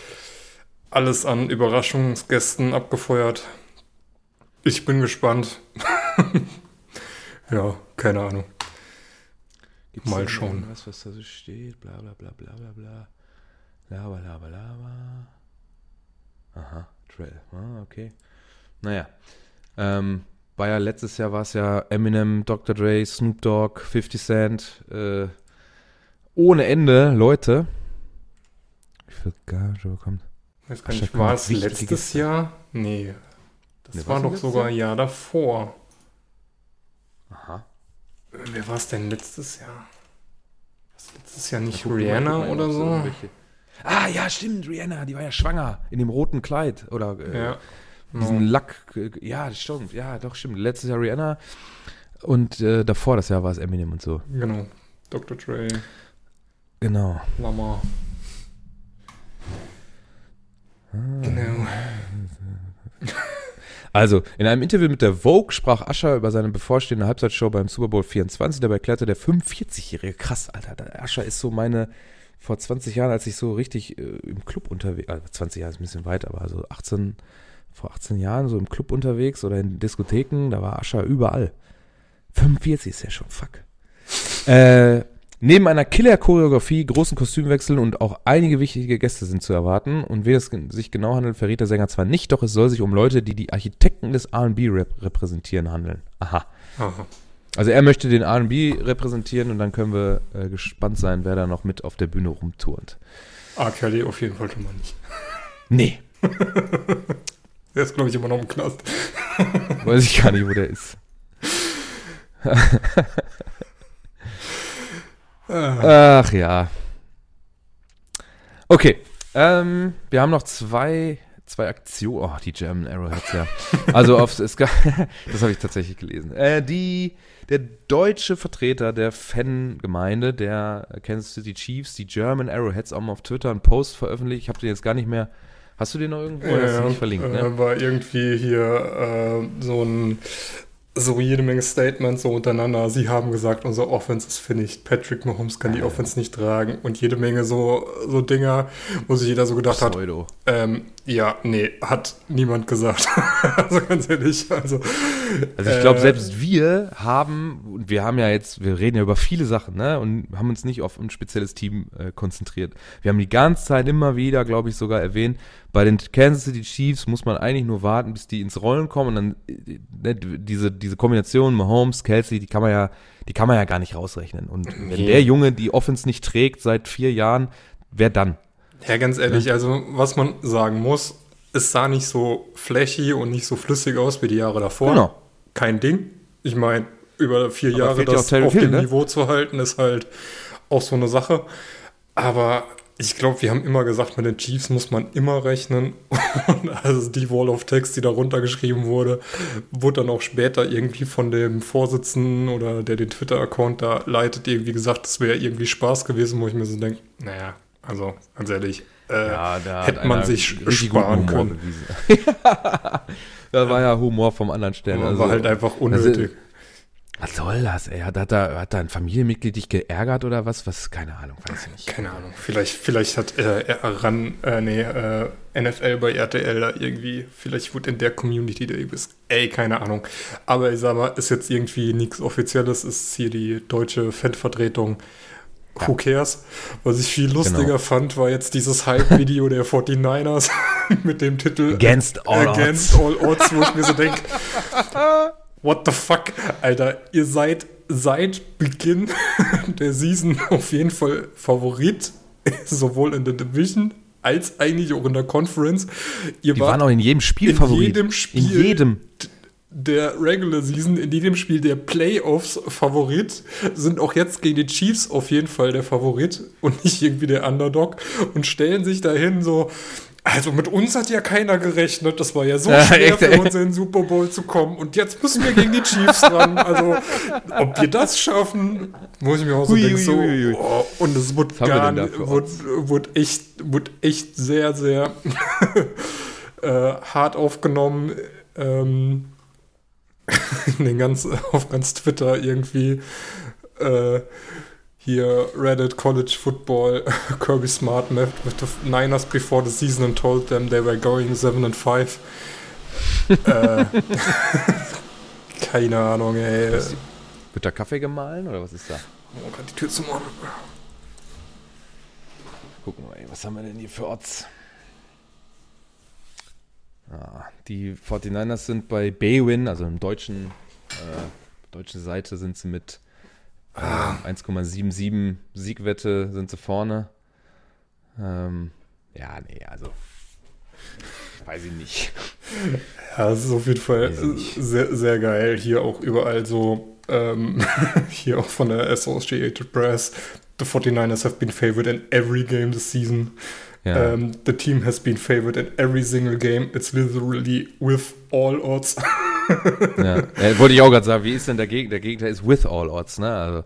alles an Überraschungsgästen abgefeuert. Ich bin gespannt. ja, keine Ahnung. Gibt's Mal schauen. irgendwas, was da so steht? Bla bla bla bla bla bla. Lava, lava, lava. Aha, Trail. Ah, okay. Naja. Ähm, war ja letztes Jahr war es ja Eminem, Dr. Dre, Snoop Dogg, 50 Cent, äh, ohne Ende Leute. Wie viel Gage bekommt? Weiß gar nicht, war es letztes Jahr? Nee. Das Nee, war doch sogar Jahr? ein Jahr davor. Aha. Wer war es denn letztes Jahr? Was letztes Jahr nicht Rihanna oder so? irgendwelche- Ah, ja, stimmt, Rihanna, die war ja schwanger in dem roten Kleid. Oder äh, Ja. diesen genau. Lack. äh, Ja, stimmt. Ja, doch, stimmt. Letztes Jahr Rihanna. Und äh, davor das Jahr war es Eminem und so. Genau. Dr. Dre, Genau. Lama. Ah. Genau. Also, in einem Interview mit der Vogue sprach Ascher über seine bevorstehende Halbzeitshow beim Super Bowl 24. Dabei erklärte der 45-Jährige, krass, Alter, Ascher ist so meine, vor 20 Jahren, als ich so richtig äh, im Club unterwegs, also 20 Jahre ist ein bisschen weit, aber so 18, vor 18 Jahren so im Club unterwegs oder in Diskotheken, da war Ascher überall. 45 ist ja schon fuck. Äh, neben einer Killer-Choreografie, großen Kostümwechseln und auch einige wichtige Gäste sind zu erwarten. Und wie es sich genau handelt, verrät der Sänger zwar nicht, doch es soll sich um Leute, die die Architekten des R&B rep repräsentieren, handeln. Aha. Aha. Also er möchte den R&B repräsentieren und dann können wir äh, gespannt sein, wer da noch mit auf der Bühne rumturnt. R. Kelly auf jeden Fall schon mal nicht. Nee, Der ist, glaube ich, immer noch im Knast. weiß ich gar nicht, wo der ist. Ah. Ach ja. Okay. Ähm, wir haben noch zwei, zwei Aktionen. Oh, die German Arrowheads, ja. Also auf es gab, das habe ich tatsächlich gelesen. Äh, die, der deutsche Vertreter der Fangemeinde der Kansas City Chiefs, die German Arrowheads, auch mal auf Twitter einen Post veröffentlicht. Ich habe den jetzt gar nicht mehr. Hast du den noch irgendwo? oder hast du nicht verlinkt, ne? äh, war irgendwie hier äh, so ein so jede Menge Statements so untereinander. Sie haben gesagt, unser Offense ist finished. Patrick Mahomes kann die Offense nicht tragen und jede Menge so, so Dinger, wo sich jeder so gedacht hat, Pseudo. ähm, ja, nee, hat niemand gesagt. also ganz ehrlich, also. Also ich glaube, äh, selbst wir haben, und wir haben ja jetzt, wir reden ja über viele Sachen, ne? Und haben uns nicht auf ein spezielles Team äh, konzentriert. Wir haben die ganze Zeit immer wieder, glaube ich, sogar erwähnt, bei den Kansas City Chiefs muss man eigentlich nur warten, bis die ins Rollen kommen und dann äh, ne, diese, diese Kombination Mahomes, Kelsey, die kann man ja, die kann man ja gar nicht rausrechnen. Und wenn der Junge die Offense nicht trägt seit vier Jahren, wer dann? Ja, ganz ehrlich, also was man sagen muss, es sah nicht so flächig und nicht so flüssig aus wie die Jahre davor. Genau. Kein Ding. Ich meine, über vier Aber Jahre ja das auf Hill, dem ne? Niveau zu halten, ist halt auch so eine Sache. Aber ich glaube, wir haben immer gesagt, mit den Chiefs muss man immer rechnen. Und also die Wall of Text, die da runtergeschrieben wurde, wurde dann auch später irgendwie von dem Vorsitzenden oder der den Twitter-Account da leitet, irgendwie gesagt, das wäre irgendwie Spaß gewesen, wo ich mir so denke, naja, also ganz ehrlich, äh, da hätte man sich sparen können. da war ja Humor vom anderen Stern. war Also, halt einfach unnötig. Was soll das, ey? Hat, hat, da, hat da ein Familienmitglied dich geärgert oder was? Was? Keine Ahnung, weiß ich nicht. Keine Ahnung. Vielleicht, vielleicht hat äh, er ran, äh, nee, äh, NFL bei RTL da irgendwie, vielleicht wurde in der Community da irgendwas, ey, keine Ahnung. Aber ich sag mal, ist jetzt irgendwie nichts Offizielles, ist hier die deutsche Fanvertretung. Who cares? Was ich viel lustiger Genau. fand, war jetzt dieses Hype-Video der 49ers mit dem Titel Against all Against All Odds, wo ich mir so denke, what the fuck, Alter, ihr seid seit Beginn der Season auf jeden Fall Favorit, sowohl in der Division als eigentlich auch in der Conference. Ihr Die waren auch in jedem Spiel in Favorit. jedem Spiel In jedem. Der Regular Season in jedem Spiel der Playoffs Favorit, sind auch jetzt gegen die Chiefs auf jeden Fall der Favorit und nicht irgendwie der Underdog und stellen sich dahin so, also mit uns hat ja keiner gerechnet. Das war ja so schwer für uns in den Super Bowl zu kommen. Und jetzt müssen wir gegen die Chiefs ran. Also, ob wir das schaffen, muss ich mir auch so denken. So, oh, und es wird gar wird, wird, echt, wird echt sehr, sehr äh, hart aufgenommen. Ähm, den ganz, auf ganz Twitter irgendwie. Äh, hier Reddit College Football, Kirby Smart met with the Niners before the season and told them they were going 7 and 5. äh, keine Ahnung, ey. Was, wird da Kaffee gemahlen oder was ist da? Oh, gerade die Tür zum Ohren. Gucken wir mal, was haben wir denn hier für Odds? Die 49ers sind bei Baywin, also im deutschen, äh, deutschen Seite sind sie mit Ah. 1,77 Siegwette sind sie vorne. Ähm, ja, nee, also weiß ich nicht. Ja, es ist auf jeden Fall sehr, sehr geil. Hier auch überall so, ähm, hier auch von der Associated Press. The 49ers have been favored in every game this season. Ja. Um, the team has been favored in every single game. It's literally with all odds. ja. ja. wollte ich auch gerade sagen, wie ist denn der Gegner? Der Gegner ist with all odds, ne? Also,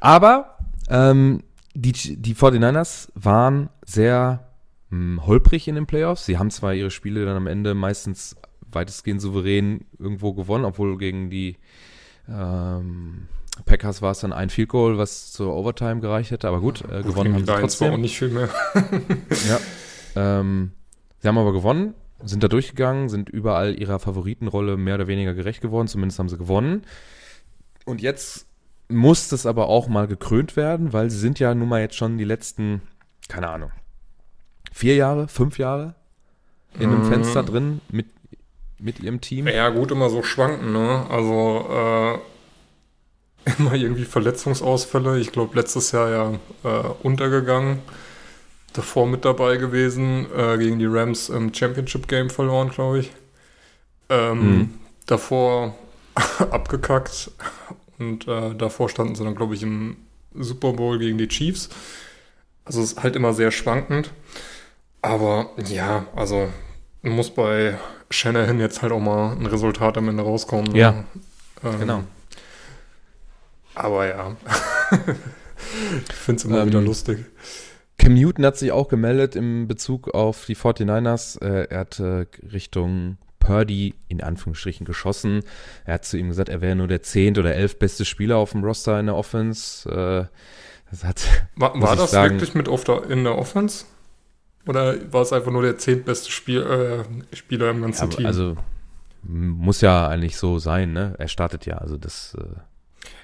aber ähm, die, die 49ers waren sehr mh, hm, holprig in den Playoffs. Sie haben zwar ihre Spiele dann am Ende meistens weitestgehend souverän irgendwo gewonnen, obwohl gegen die ähm, Packers war es dann ein Field Goal, was zur Overtime gereicht hätte, aber gut, äh, gewonnen haben sie trotzdem. Auch nicht viel mehr. ja. Ähm, sie haben aber gewonnen sind da durchgegangen, sind überall ihrer Favoritenrolle mehr oder weniger gerecht geworden, zumindest haben sie gewonnen. Und jetzt muss das aber auch mal gekrönt werden, weil sie sind ja nun mal jetzt schon die letzten, keine Ahnung, vier Jahre, fünf Jahre in einem mhm. Fenster drin mit, mit ihrem Team. Ja, gut, immer so schwanken, ne? Also äh, immer irgendwie Verletzungsausfälle. Ich glaube, letztes Jahr ja äh, untergegangen davor mit dabei gewesen, äh, gegen die Rams im Championship Game verloren, glaube ich. Ähm, mhm. Davor abgekackt und äh, davor standen sie dann, glaube ich, im Super Bowl gegen die Chiefs. Also es ist halt immer sehr schwankend. Aber ja, also muss bei Shanahan jetzt halt auch mal ein Resultat am Ende rauskommen. Ne? Ja, ähm, genau. Aber ja, ich finde es immer ähm, wieder lustig. Cam Newton hat sich auch gemeldet im Bezug auf die 49ers. Äh, er hat äh, Richtung Purdy in Anführungsstrichen geschossen. Er hat zu ihm gesagt, er wäre nur der zehnt oder elf beste Spieler auf dem Roster in der Offense. Äh, das hat, war war das sagen, wirklich mit auf der, in der Offense? Oder war es einfach nur der zehntbeste Spiel, äh, Spieler im ganzen ja, Team? Also muss ja eigentlich so sein, ne? Er startet ja, also das. Äh,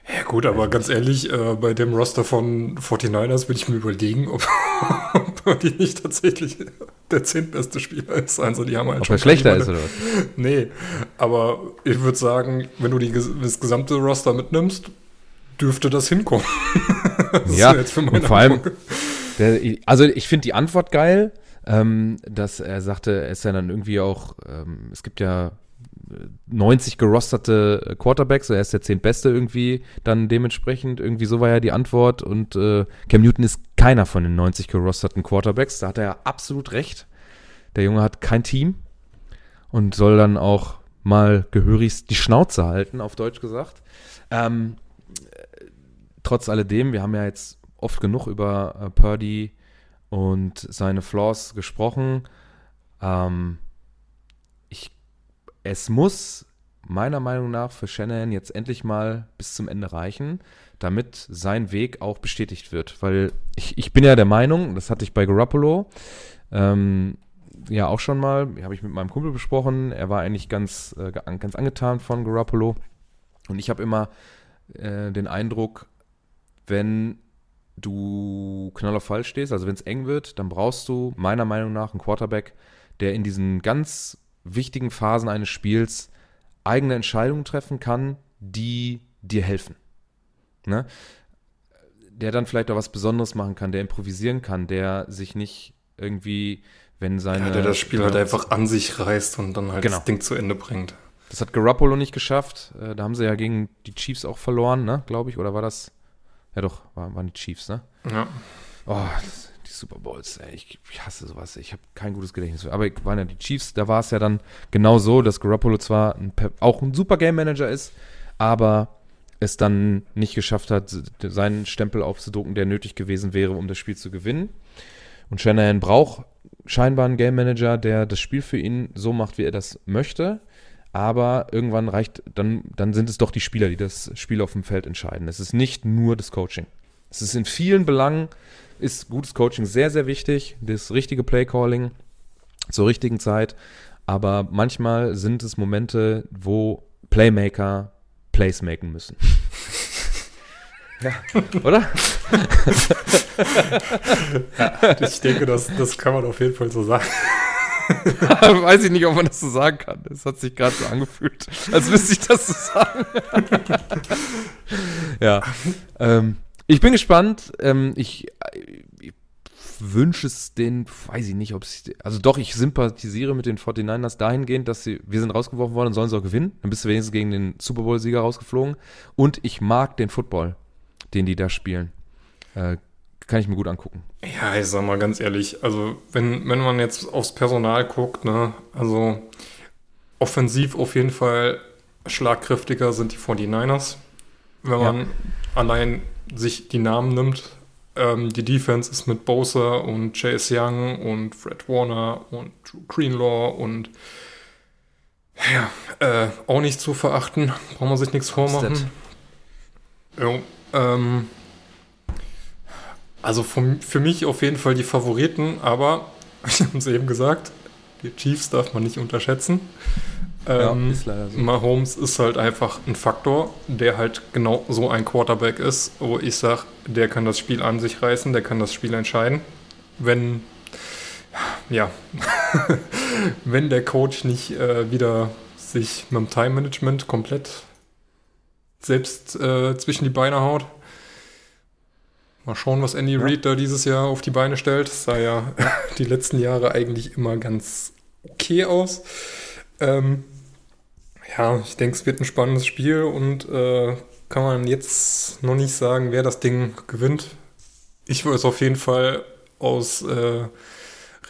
ja gut, aber ganz ehrlich, äh, bei dem Roster von 49ers würde ich mir überlegen, ob, ob die nicht tatsächlich der zehntbeste Spieler ist. Also die haben halt ob schon er schlechter ist oder was? Nee, aber ich würde sagen, wenn du die, das gesamte Roster mitnimmst, dürfte das hinkommen. das ja, und vor allem, der, also ich finde die Antwort geil, ähm, dass er sagte, ist ja dann irgendwie auch, ähm, es gibt ja 90 gerosterte Quarterbacks, er ist der zehntbeste irgendwie, dann dementsprechend, irgendwie so war ja die Antwort und äh, Cam Newton ist keiner von den 90 gerosterten Quarterbacks, da hat er ja absolut recht. Der Junge hat kein Team und soll dann auch mal gehörigst die Schnauze halten, auf Deutsch gesagt. Ähm, trotz alledem, wir haben ja jetzt oft genug über äh, Purdy und seine Flaws gesprochen. Ähm, es muss meiner Meinung nach für Shanahan jetzt endlich mal bis zum Ende reichen, damit sein Weg auch bestätigt wird. Weil ich, ich bin ja der Meinung, das hatte ich bei Garoppolo ähm, ja auch schon mal, habe ich mit meinem Kumpel besprochen, er war eigentlich ganz, äh, ganz angetan von Garoppolo. Und ich habe immer äh, den Eindruck, wenn du knall auf Fall stehst, also wenn es eng wird, dann brauchst du meiner Meinung nach einen Quarterback, der in diesen ganz wichtigen Phasen eines Spiels eigene Entscheidungen treffen kann, die dir helfen. Ne? Der dann vielleicht auch was Besonderes machen kann, der improvisieren kann, der sich nicht irgendwie, wenn seine. Ja, der das Spiel halt einfach an sich reißt und dann halt genau. das Ding zu Ende bringt. Das hat Garoppolo nicht geschafft. Äh, da haben sie ja gegen die Chiefs auch verloren, ne, glaube ich. Oder war das? Ja doch, war, waren die Chiefs, ne? Ja. Oh, das, Super Bowls, ey, ich, ich hasse sowas. Ich habe kein gutes Gedächtnis. Aber waren ja die Chiefs, da war es ja dann genau so, dass Garoppolo zwar ein, auch ein super Game Manager ist, aber es dann nicht geschafft hat, seinen Stempel aufzudrucken, der nötig gewesen wäre, um das Spiel zu gewinnen. Und Shanahan braucht scheinbar einen Game Manager, der das Spiel für ihn so macht, wie er das möchte. Aber irgendwann reicht, dann, dann sind es doch die Spieler, die das Spiel auf dem Feld entscheiden. Es ist nicht nur das Coaching. Es ist in vielen Belangen, ist gutes Coaching sehr, sehr wichtig. Das richtige Play-Calling zur richtigen Zeit. Aber manchmal sind es Momente, wo Playmaker Plays machen müssen. ja, oder? ja, ich denke, das, das kann man auf jeden Fall so sagen. Weiß ich nicht, ob man das so sagen kann. Es hat sich gerade so angefühlt, als müsste ich das so sagen. ja. Ähm, ich bin gespannt. Ähm, ich, ich wünsche es den, weiß ich nicht, ob es, also doch, ich sympathisiere mit den 49ers dahingehend, dass sie, wir sind rausgeworfen worden und sollen sie auch gewinnen. Dann bist du wenigstens gegen den Super Bowl-Sieger rausgeflogen. Und ich mag den Football, den die da spielen. Äh, kann ich mir gut angucken. Ja, ich sag mal ganz ehrlich, also wenn, wenn man jetzt aufs Personal guckt, ne, also offensiv auf jeden Fall schlagkräftiger sind die 49ers. Wenn man ja. allein sich die Namen nimmt, ähm, die Defense ist mit Bosa und Chase Young und Fred Warner und Drew Greenlaw und ja, äh, auch nicht zu verachten. Braucht man sich nichts vormachen. Jo, ähm, also vom, für mich auf jeden Fall die Favoriten, aber ich habe es eben gesagt, die Chiefs darf man nicht unterschätzen. Ähm, ja, ist leider so. Mahomes ist halt einfach ein Faktor, der halt genau so ein Quarterback ist, wo ich sage, der kann das Spiel an sich reißen, der kann das Spiel entscheiden. Wenn, ja, wenn der Coach nicht äh, wieder sich mit dem Time-Management komplett selbst äh, zwischen die Beine haut. Mal schauen, was Andy ja. Reid da dieses Jahr auf die Beine stellt. Das sah ja die letzten Jahre eigentlich immer ganz okay aus. Ähm, ja, ich denke, es wird ein spannendes Spiel und äh, kann man jetzt noch nicht sagen, wer das Ding gewinnt. Ich würde es auf jeden Fall aus äh,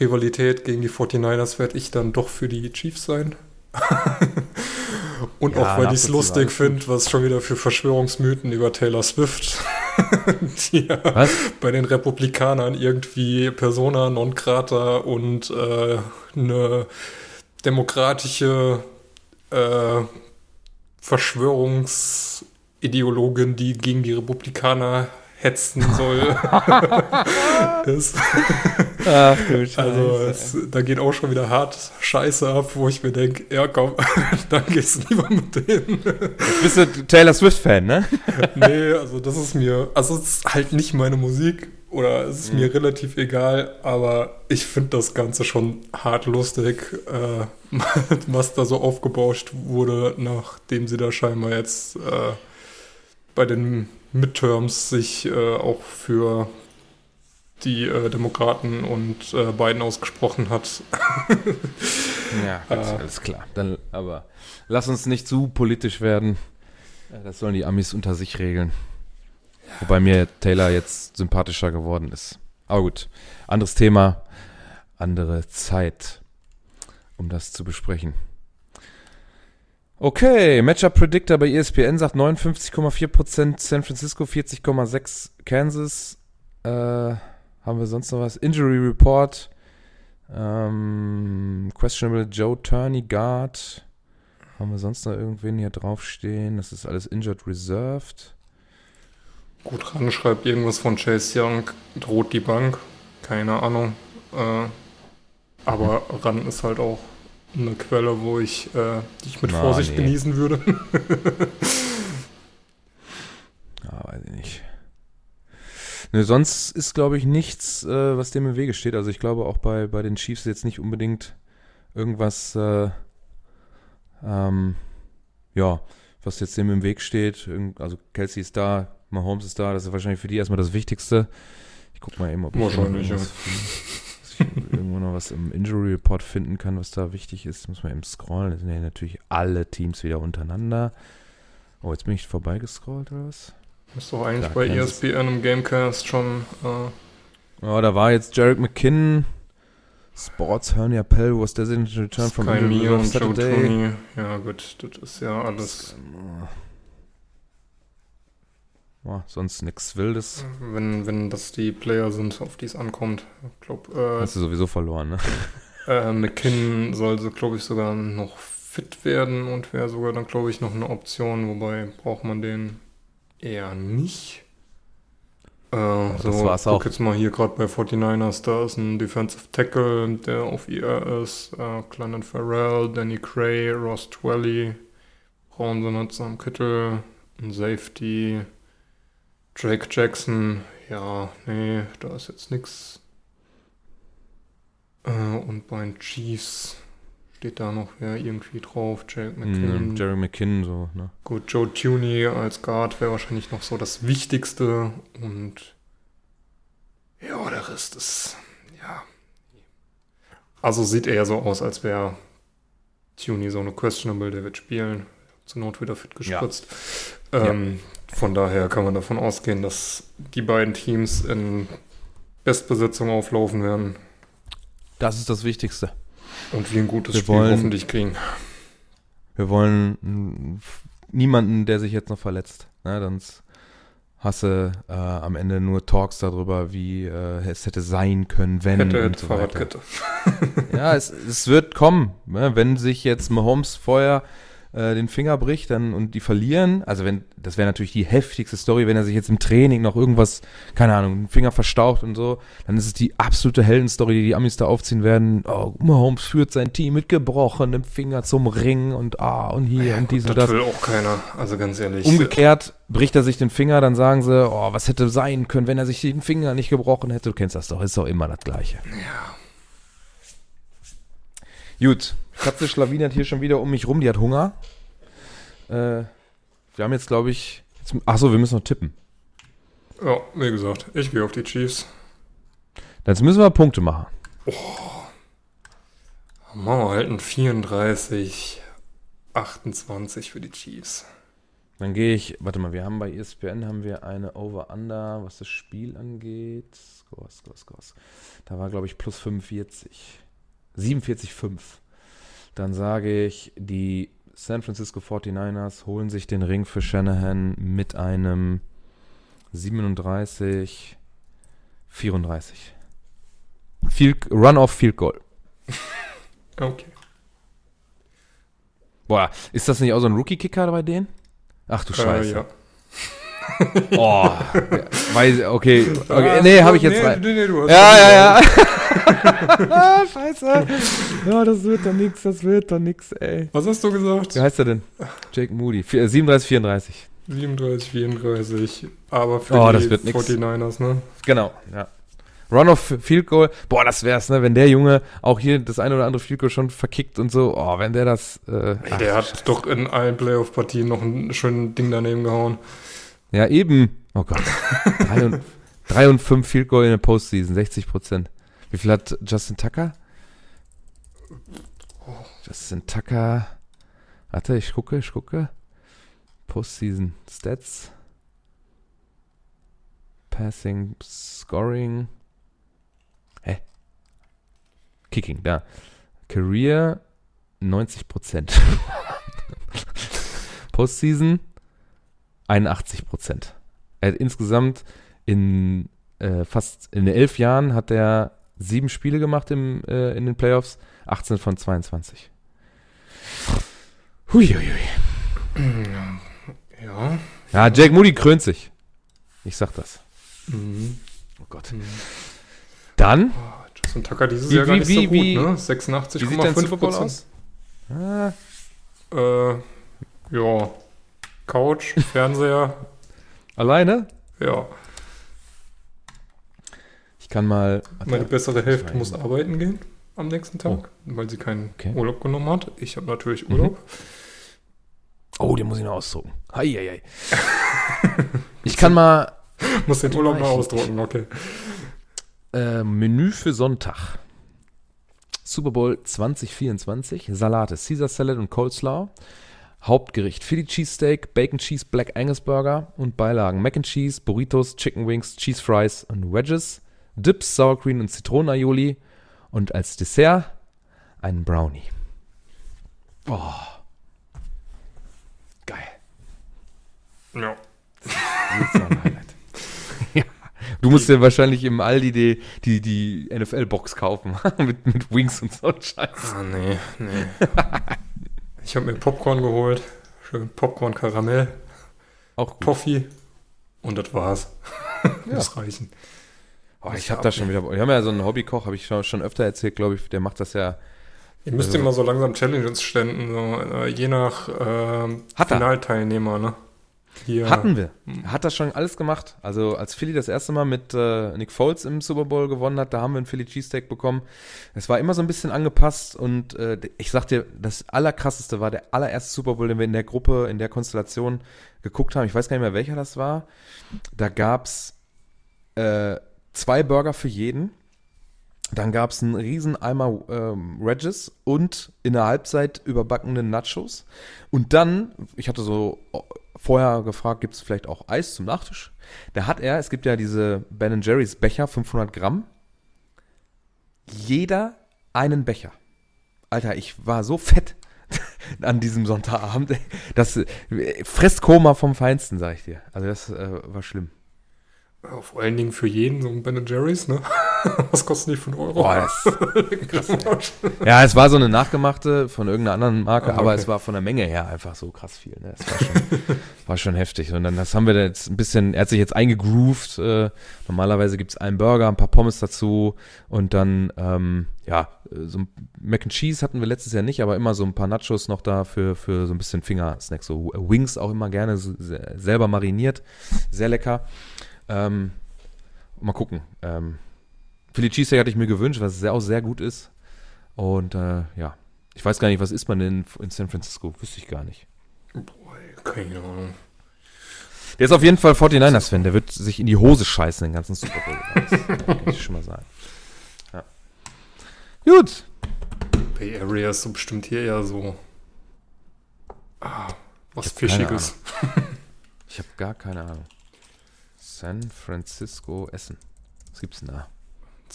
Rivalität gegen die 49ers werde ich dann doch für die Chiefs sein. und ja, auch weil ich es lustig finde, was schon wieder für Verschwörungsmythen über Taylor Swift, die ja bei den Republikanern irgendwie Persona non grata und äh, eine demokratische äh, Verschwörungsideologin, die gegen die Republikaner hetzen soll. ist. Ach, also es, da geht auch schon wieder hart Scheiße ab, wo ich mir denke, ja komm, dann gehst du lieber mit denen. Jetzt bist du Taylor Swift-Fan, ne? nee, also das ist mir, also es ist halt nicht meine Musik oder es ist mhm. mir relativ egal, aber ich finde das Ganze schon hart lustig, äh, was da so aufgebauscht wurde, nachdem sie da scheinbar jetzt äh, bei den Midterms sich äh, auch für die äh, Demokraten und äh, Biden ausgesprochen hat. ja, gut, äh, alles klar. Dann, aber lass uns nicht zu politisch werden. Das sollen die Amis unter sich regeln. Wobei mir Taylor jetzt sympathischer geworden ist. Aber gut, anderes Thema, andere Zeit, um das zu besprechen. Okay, Matchup Predictor bei ESPN sagt 59,4% San Francisco, 40,6% Kansas. Äh, haben wir sonst noch was? Injury Report. Ähm, questionable Joe Turney Guard. Haben wir sonst noch irgendwen hier draufstehen? Das ist alles Injured Reserved. Gut, ran schreibt irgendwas von Chase Young, droht die Bank. Keine Ahnung. Äh, aber ran ist halt auch eine Quelle, wo ich äh, dich mit Na, Vorsicht nee. genießen würde. ja, weiß ich nicht. Ne, sonst ist, glaube ich, nichts, äh, was dem im Wege steht. Also ich glaube auch bei, bei den Chiefs jetzt nicht unbedingt irgendwas, äh, ähm, ja, was jetzt dem im Weg steht. Also Kelsey ist da, Mahomes ist da, das ist wahrscheinlich für die erstmal das Wichtigste. Ich guck mal eben, ob ich wahrscheinlich, ja. ich irgendwo noch was im Injury Report finden kann, was da wichtig ist. Muss man eben scrollen. Das sind ja natürlich alle Teams wieder untereinander. Oh, jetzt bin ich vorbeigescrollt oder was? Ist doch eigentlich Klar, bei. ESPN im Gamecast schon. Äh, Oh, da war jetzt Jarek McKinnon. Sports Hernia Pell was designated return from Sky injury und Joe Saturday. Ja, gut, das ist ja alles. Oh, sonst nichts Wildes. Wenn, wenn das die Player sind, auf die es ankommt. Ich glaube, Hast du sowieso verloren, ne? äh, äh, McKinnon soll so, glaube ich, sogar noch fit werden und wäre sogar dann, glaube ich, noch eine Option. Wobei braucht man den eher nicht. Äh, das so, war's guck auch. jetzt mal hier gerade bei 49ers, da ist ein Defensive Tackle, der auf IR ist. Äh, Clennon Farrell, Danny Cray, Ross Twelly, Braunsson hat Sam Kittel, ein Safety, Drake Jackson. Ja, nee, da ist jetzt nix. Äh, und bei den Chiefs steht da noch wer irgendwie drauf. Jake McKinnon. Mm, Jerry McKinnon, so, ne? Gut, Joe Tooney als Guard wäre wahrscheinlich noch so das Wichtigste und ja, der Rest ist ja. Also sieht eher so aus, als wäre Tooney so eine questionable, der wird spielen, zur Not wieder fit Ja. gespritzt. Ähm, Von daher kann man davon ausgehen, dass die beiden Teams in Bestbesetzung auflaufen werden Das ist das Wichtigste. und wir ein gutes Wir Spiel wollen- hoffentlich kriegen. Wir wollen niemanden, der sich jetzt noch verletzt. Sonst hast du äh, am Ende nur Talks darüber, wie äh, es hätte sein können, wenn. Hätte, hätte, so. Fahrradkette. Ja, es, es wird kommen. Ne? Wenn sich jetzt Mahomes vorher äh, den Finger bricht dann, und die verlieren, also wenn, das wäre natürlich die heftigste Story, wenn er sich jetzt im Training noch irgendwas, keine Ahnung, den Finger verstaucht und so, dann ist es die absolute Heldenstory, die die Amis da aufziehen werden. Oh, Mahomes führt sein Team mit gebrochenem Finger zum Ring und ah und hier und dies und Das das. will auch keiner, also ganz ehrlich. Umgekehrt bricht er sich den Finger, dann sagen sie, oh, was hätte sein können, wenn er sich den Finger nicht gebrochen hätte. Du kennst das doch, ist doch immer das Gleiche. Ja. Gut, Katze Schlawine hat hier schon wieder um mich rum, die hat Hunger. Äh, wir haben jetzt, glaube ich, jetzt, achso, wir müssen noch tippen. Ja, wie gesagt, ich gehe auf die Chiefs. Jetzt müssen wir Punkte machen. Machen wir halt ein 34, 28 für die Chiefs. Dann gehe ich, warte mal, wir haben bei ESPN haben wir eine Over-Under, was das Spiel angeht. Score, Score, Scores. Da war, glaube ich, plus 45. 47,5. Dann sage ich, die San Francisco 49ers holen sich den Ring für Shanahan mit einem 37, 34. Field, Run-off Field Goal. Okay. Boah, ist das nicht auch so ein Rookie-Kicker bei denen? Ach du Scheiße. Äh, ja. Oh, weiß, okay, okay. Nee, habe ich jetzt nee, rein. Nee, nee, du hast Ja, ja, ja. ah, scheiße. Ja, das wird doch nix, das wird doch nix, ey. Was hast du gesagt? Wie heißt er denn? Jake Moody. Vier- äh, 37, 34. 37, 34. Aber für Oh, die das wird nix. 49ers, ne? Genau, ja. Run-off Field Goal. Boah, das wär's, ne? Wenn der Junge auch hier das eine oder andere Field Goal schon verkickt und so. Oh, wenn der das. Äh, Ey, ach, der hat doch in allen Playoff-Partien noch ein schönes Ding daneben gehauen. Ja, eben. Oh Gott. 3 und, 3 und 5 Field Goal in der Postseason, 60 Prozent. Wie viel hat Justin Tucker? Justin Tucker. Warte, ich gucke, ich gucke. Postseason Stats. Passing, Scoring. Hä? Kicking, da. Career 90 Prozent. Postseason 81 Prozent. Er hat insgesamt in äh, fast in elf Jahren hat er sieben Spiele gemacht im, äh, in den Playoffs, 18 von 22. Huiuiui. Ja. Ja, Jake Moody krönt sich. Ich sag das. Mhm. Oh Gott. Mhm. Dann, Oh, Justin Tucker dieses Wie- Jahr gar nicht wie- so gut, wie- ne? sieht dein 86,5 Super Bowl aus? Ah, Äh, ja. Couch, Fernseher, alleine? ja. Ich kann mal. Meine bessere Hälfte muss arbeiten gehen am nächsten Tag, weil sie keinen Okay. Urlaub genommen hat. Ich habe natürlich Mhm. Urlaub. Oh, den muss ich noch ausdrucken. Heieiei. ich kann mal Muss den Urlaub mal ausdrucken, okay. äh, Menü für Sonntag. Super Bowl 2024. Salate, Caesar Salad und Coleslaw. Hauptgericht Philly Cheesesteak, Bacon Cheese Black Angus Burger und Beilagen Mac and Cheese, Burritos, Chicken Wings, Cheese Fries und Wedges, Dips, Sour Cream und Zitronenaioli und als Dessert einen Brownie. Oh. Geil. Ja. Das ist doch ein Highlight. ja. Du musst dir wahrscheinlich im Aldi die, die, die NFL-Box kaufen. mit, mit Wings und so Scheiß. Ah, nee, nee. ich habe mir Popcorn geholt. Schön Popcorn, Karamell, Auch gut. Toffee. Und das war's. Ja. Muss reichen. Oh, ich habe da schon wieder. Wir haben ja so einen Hobbykoch, habe ich schon, schon öfter erzählt, glaube ich. Der macht das ja. Ihr müsst Also- immer so langsam Challenges stellen, so, äh, je nach er. Finalteilnehmer, ne? Hier, Hatten wir. Hat das schon alles gemacht. Also als Philly das erste Mal mit äh, Nick Foles im Super Bowl gewonnen hat, da haben wir einen Philly Cheesesteak bekommen. Es war immer so ein bisschen angepasst und äh, ich sag dir, das allerkrasseste war der allererste Super Bowl, den wir in der Gruppe, in der Konstellation geguckt haben. Ich weiß gar nicht mehr, welcher das war. Da gab's äh, zwei Burger für jeden. Dann gab es einen riesen Eimer ähm, Regis und in der Halbzeit überbackene Nachos. Und dann, ich hatte so vorher gefragt, gibt es vielleicht auch Eis zum Nachtisch? Da hat er, es gibt ja diese Ben Jerry's Becher, 500 Gramm. Jeder einen Becher. Alter, ich war so fett an diesem Sonntagabend. Das äh, Fresskoma vom Feinsten, sag ich dir. Also das äh, war schlimm. vor allen Dingen für jeden so ein Ben Jerry's, ne? Was kosten die für einen Euro? Boah, das, Ja, es war so eine nachgemachte von irgendeiner anderen Marke, Ah, aber okay. es war von der Menge her einfach so krass viel. Ne? Das war schon, war schon heftig. Und dann das haben wir da jetzt ein bisschen, er hat sich jetzt eingegroovt. Äh, normalerweise gibt's einen Burger, ein paar Pommes dazu und dann, ähm, ja, so ein Mac and Cheese hatten wir letztes Jahr nicht, aber immer so ein paar Nachos noch da für, für so ein bisschen Fingersnacks. So Wings auch immer gerne so, selber mariniert. Sehr lecker. Ähm, mal gucken. Ähm, Philly Cheesesteak hatte ich mir gewünscht, was sehr, auch sehr gut ist. Und äh, ja, ich weiß gar nicht, was isst man denn in San Francisco? Wüsste ich gar nicht. Boah, keine Ahnung. Der ist auf jeden Fall 49ers-Fan. Der wird sich in die Hose scheißen, den ganzen Super Bowl. Das kann ich schon mal sagen. Ja. Gut. Bay Area ist so bestimmt hier eher so. Ah, was Fischiges. Ich habe gar keine Ahnung. San Francisco Essen. Was gibt's denn da?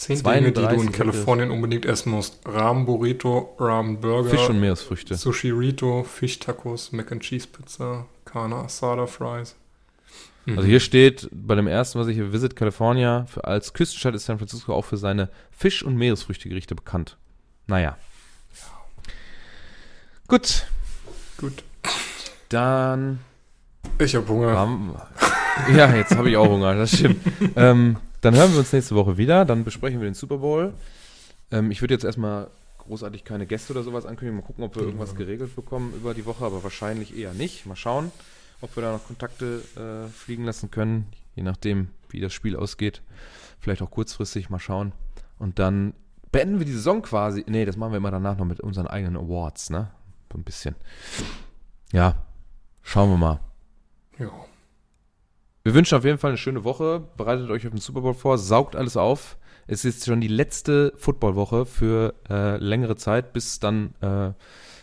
Zehn Dinge, die du 32 in Kalifornien unbedingt essen musst. Ramen Burrito, Ramen Burger, Fisch und Meeresfrüchte. Sushi Rito, Fischtacos, Mac and Cheese Pizza, Carne Asada Fries. Mhm. Also hier steht bei dem ersten, was ich hier Visit California, für, als Küstenstadt ist San Francisco auch für seine Fisch- und Meeresfrüchtegerichte bekannt. Naja. Gut, Gut. dann Ich hab Hunger. haben Ja, jetzt habe ich auch Hunger, das stimmt. ähm, dann hören wir uns nächste Woche wieder, dann besprechen wir den Super Bowl. Ähm, ich würde jetzt erstmal großartig keine Gäste oder sowas ankündigen. Mal gucken, ob wir irgendwas geregelt bekommen über die Woche, aber wahrscheinlich eher nicht. Mal schauen, ob wir da noch Kontakte äh, fliegen lassen können, je nachdem, wie das Spiel ausgeht. Vielleicht auch kurzfristig, mal schauen. Und dann beenden wir die Saison quasi. Nee, das machen wir immer danach noch mit unseren eigenen Awards, ne? So ein bisschen. Ja, schauen wir mal. Ja. Wir wünschen auf jeden Fall eine schöne Woche. Bereitet euch auf den Super Bowl vor, saugt alles auf. Es ist schon die letzte Footballwoche für äh, längere Zeit, bis dann, äh,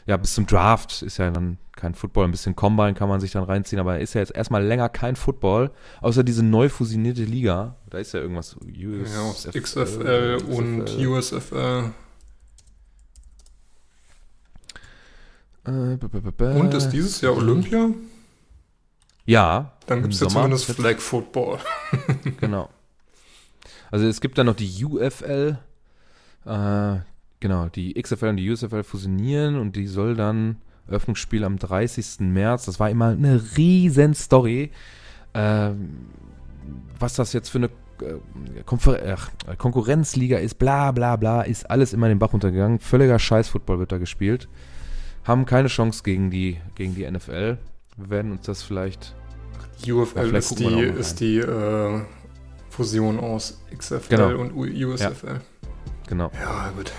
ja, bis zum Draft ist ja dann kein Football. Ein bisschen Combine kann man sich dann reinziehen, aber ist ja jetzt erstmal länger kein Football, außer diese neu fusionierte Liga. Da ist ja irgendwas. US, Ja, XFL und USFL. Äh, b- b- Und ist dieses Jahr Olympia? Ja. Dann gibt es ja zumindest Flag Football. Genau. Also es gibt dann noch die UFL, äh, genau, die XFL und die USFL fusionieren und die soll dann Eröffnungsspiel am 30. März, das war immer eine riesen Story, ähm, was das jetzt für eine äh, ach, Konkurrenzliga ist, bla bla bla, ist alles immer in den Bach untergegangen. Völliger Scheiß-Football wird da gespielt. Haben keine Chance gegen die, gegen die NFL. Wir werden uns das vielleicht UFL Ja, vielleicht ist die, ist die äh, Fusion aus XFL Genau. und USFL. Genau. Ja, gut.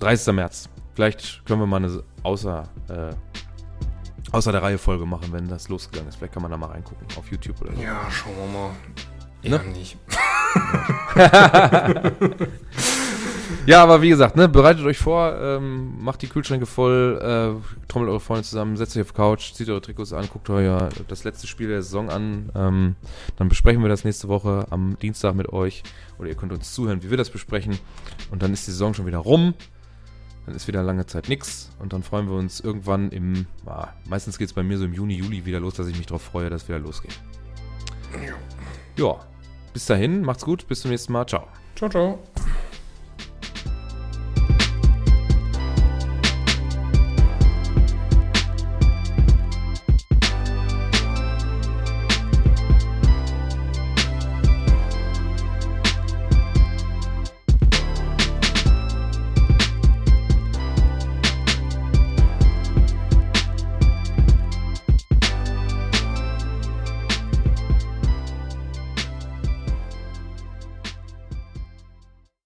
30. März. Vielleicht können wir mal eine außer, äh, außer der Reihe Folge machen, wenn das losgegangen ist. Vielleicht kann man da mal reingucken auf YouTube oder so. Ja, schauen wir mal. Ne? Eher nicht. Ja, aber wie gesagt, ne, bereitet euch vor, ähm, macht die Kühlschränke voll, äh, trommelt eure Freunde zusammen, setzt euch auf Couch, zieht eure Trikots an, guckt euer das letzte Spiel der Saison an. Ähm, dann besprechen wir das nächste Woche am Dienstag mit euch. Oder ihr könnt uns zuhören, wie wir das besprechen. Und dann ist die Saison schon wieder rum. Dann ist wieder lange Zeit nichts. Und dann freuen wir uns irgendwann im, ah, meistens geht es bei mir so im Juni, Juli wieder los, dass ich mich darauf freue, dass es wieder losgeht. Ja. Bis dahin, macht's gut, bis zum nächsten Mal. Ciao. Ciao, ciao.